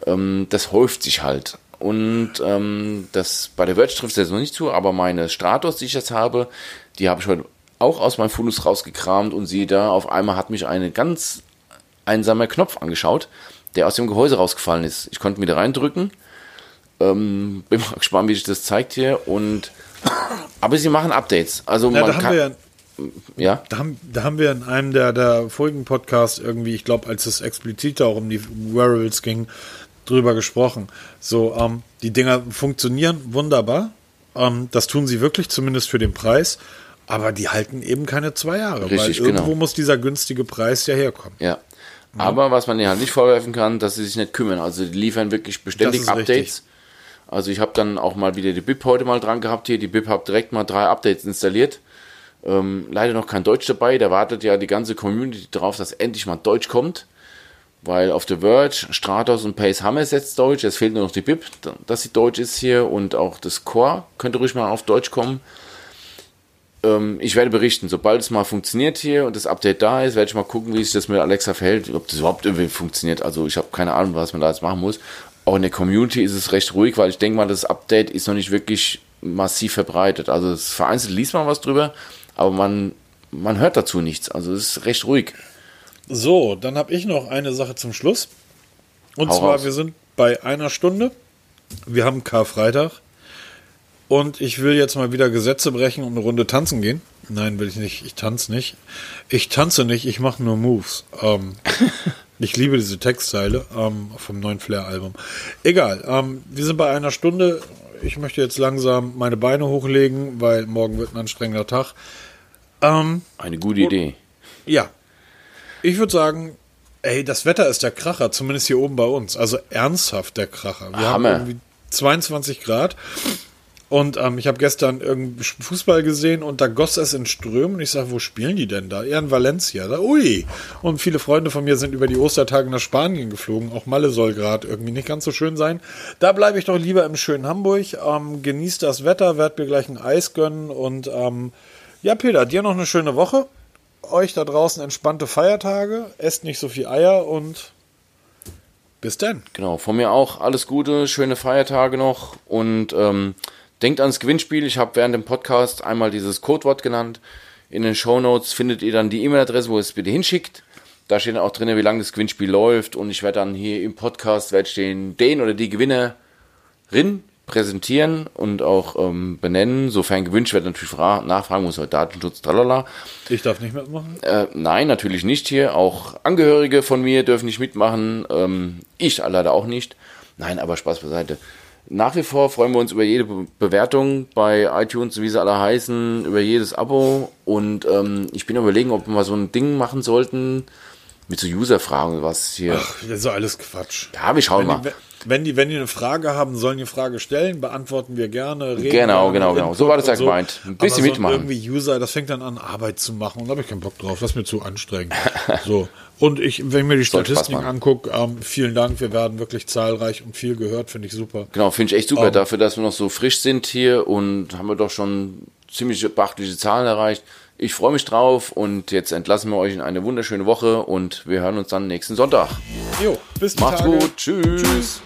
S2: Ähm, das häuft sich halt. Und ähm, das bei der Verge trifft es jetzt noch nicht zu, aber meine Stratos, die ich jetzt habe, die habe ich heute auch aus meinem Fundus rausgekramt und sie da auf einmal hat mich eine ganz einsamer Knopf angeschaut, der aus dem Gehäuse rausgefallen ist. Ich konnte ihn wieder reindrücken. Ähm, bin mal gespannt, wie sich das zeigt hier. Und aber sie machen Updates. Also
S1: Ja,
S2: man
S1: da haben
S2: kann,
S1: wir ja
S2: ja,
S1: Da haben, da haben wir in einem der, der vorigen Podcasts irgendwie, ich glaube, als es explizit auch um die Wearables ging, drüber gesprochen. So, ähm, die Dinger funktionieren wunderbar. Ähm, das tun sie wirklich, zumindest für den Preis. Aber die halten eben keine zwei Jahre.
S2: Richtig,
S1: weil irgendwo
S2: genau.
S1: muss dieser günstige Preis ja herkommen.
S2: ja. Aber was man denen halt nicht vorwerfen kann, dass sie sich nicht kümmern. Also die liefern wirklich beständig Updates.
S1: richtig.
S2: Also ich habe dann auch mal wieder die BIP heute mal dran gehabt hier. Die BIP hat direkt mal drei Updates installiert. Ähm, leider noch kein Deutsch dabei. Da wartet ja die ganze Community drauf, dass endlich mal Deutsch kommt. Weil auf The Verge, Stratos und Pace haben es jetzt Deutsch. Es fehlt nur noch die BIP, dass sie Deutsch ist hier. Und auch das Core könnte ruhig mal auf Deutsch kommen. Ähm, ich werde berichten, sobald es mal funktioniert hier und das Update da ist, werde ich mal gucken, wie sich das mit Alexa verhält, ob das überhaupt irgendwie funktioniert. Also ich habe keine Ahnung, was man da jetzt machen muss. Auch in der Community ist es recht ruhig, weil ich denke mal, das Update ist noch nicht wirklich massiv verbreitet. Also es vereinzelt liest man was drüber, aber man, man hört dazu nichts. Also es ist recht ruhig.
S1: So, dann habe ich noch eine Sache zum Schluss. Und
S2: Hau
S1: zwar,
S2: raus.
S1: wir sind bei einer Stunde. Wir haben Karfreitag. Und ich will jetzt mal wieder Gesetze brechen und eine Runde tanzen gehen. Nein, will ich nicht. Ich tanze nicht. Ich tanze nicht, ich mache nur Moves. Ähm, ich liebe diese Textteile ähm, vom neuen Flair-Album. Egal, ähm, wir sind bei einer Stunde. Ich möchte jetzt langsam meine Beine hochlegen, weil morgen wird ein anstrengender Tag. Ähm,
S2: Eine gute Idee.
S1: ja. Ich würde sagen, ey, das Wetter ist der Kracher, zumindest hier oben bei uns. Also ernsthaft der Kracher. Wir haben
S2: Hammer.
S1: irgendwie 22 Grad. Und ähm, ich habe gestern irgendwie Fußball gesehen und da goss es in Strömen. Und ich sage, wo spielen die denn da? Eher in Valencia. Da, ui. Und viele Freunde von mir sind über die Ostertage nach Spanien geflogen. Auch Malle soll gerade irgendwie nicht ganz so schön sein. Da bleibe ich doch lieber im schönen Hamburg. Ähm, genieß das Wetter, werd mir gleich ein Eis gönnen. Und ähm, ja, Peter, dir noch eine schöne Woche. Euch da draußen entspannte Feiertage. Esst nicht so viel Eier und bis dann.
S2: Genau, von mir auch alles Gute, schöne Feiertage noch und ähm, denkt ans Gewinnspiel. Ich habe während dem Podcast einmal dieses Codewort genannt. In den Show Notes findet ihr dann die E-Mail-Adresse, wo ihr es bitte hinschickt. Da steht auch drin, wie lange das Gewinnspiel läuft und ich werde dann hier im Podcast werde ich den, den oder die Gewinnerin präsentieren und auch ähm, benennen, sofern gewünscht wird, natürlich fra- nachfragen muss, Datenschutz, tralala.
S1: Ich darf nicht mitmachen.
S2: Äh, nein, natürlich nicht hier. Auch Angehörige von mir dürfen nicht mitmachen. Ähm, ich leider auch nicht. Nein, aber Spaß beiseite. Nach wie vor freuen wir uns über jede Be Bewertung bei iTunes, wie sie alle heißen, über jedes Abo. Und ähm, ich bin überlegen, ob wir mal so ein Ding machen sollten mit so User-Fragen, was hier.
S1: Ach, das ist alles Quatsch.
S2: ja, wir schauen
S1: Wenn
S2: mal.
S1: die, wenn, die, wenn die eine Frage haben, sollen die Frage stellen, beantworten wir gerne.
S2: Genau, genau, genau. So war das ja
S1: und
S2: gemeint. Ein bisschen
S1: Aber so
S2: mitmachen.
S1: Irgendwie User, das fängt dann an, Arbeit zu machen und da habe ich keinen Bock drauf. Das ist mir zu anstrengend. so. Und ich, wenn ich mir die
S2: Soll
S1: Statistiken angucke, ähm, vielen Dank, wir werden wirklich zahlreich und viel gehört, finde ich super.
S2: Genau, finde ich echt super.
S1: Ähm.
S2: Dafür, dass wir noch so frisch sind hier und haben wir doch schon ziemlich beachtliche Zahlen erreicht. Ich freue mich drauf und jetzt entlassen wir euch in eine wunderschöne Woche und wir hören uns dann nächsten Sonntag.
S1: Jo, bis
S2: Macht's
S1: Tage.
S2: gut. Tschüss.
S1: Tschüss.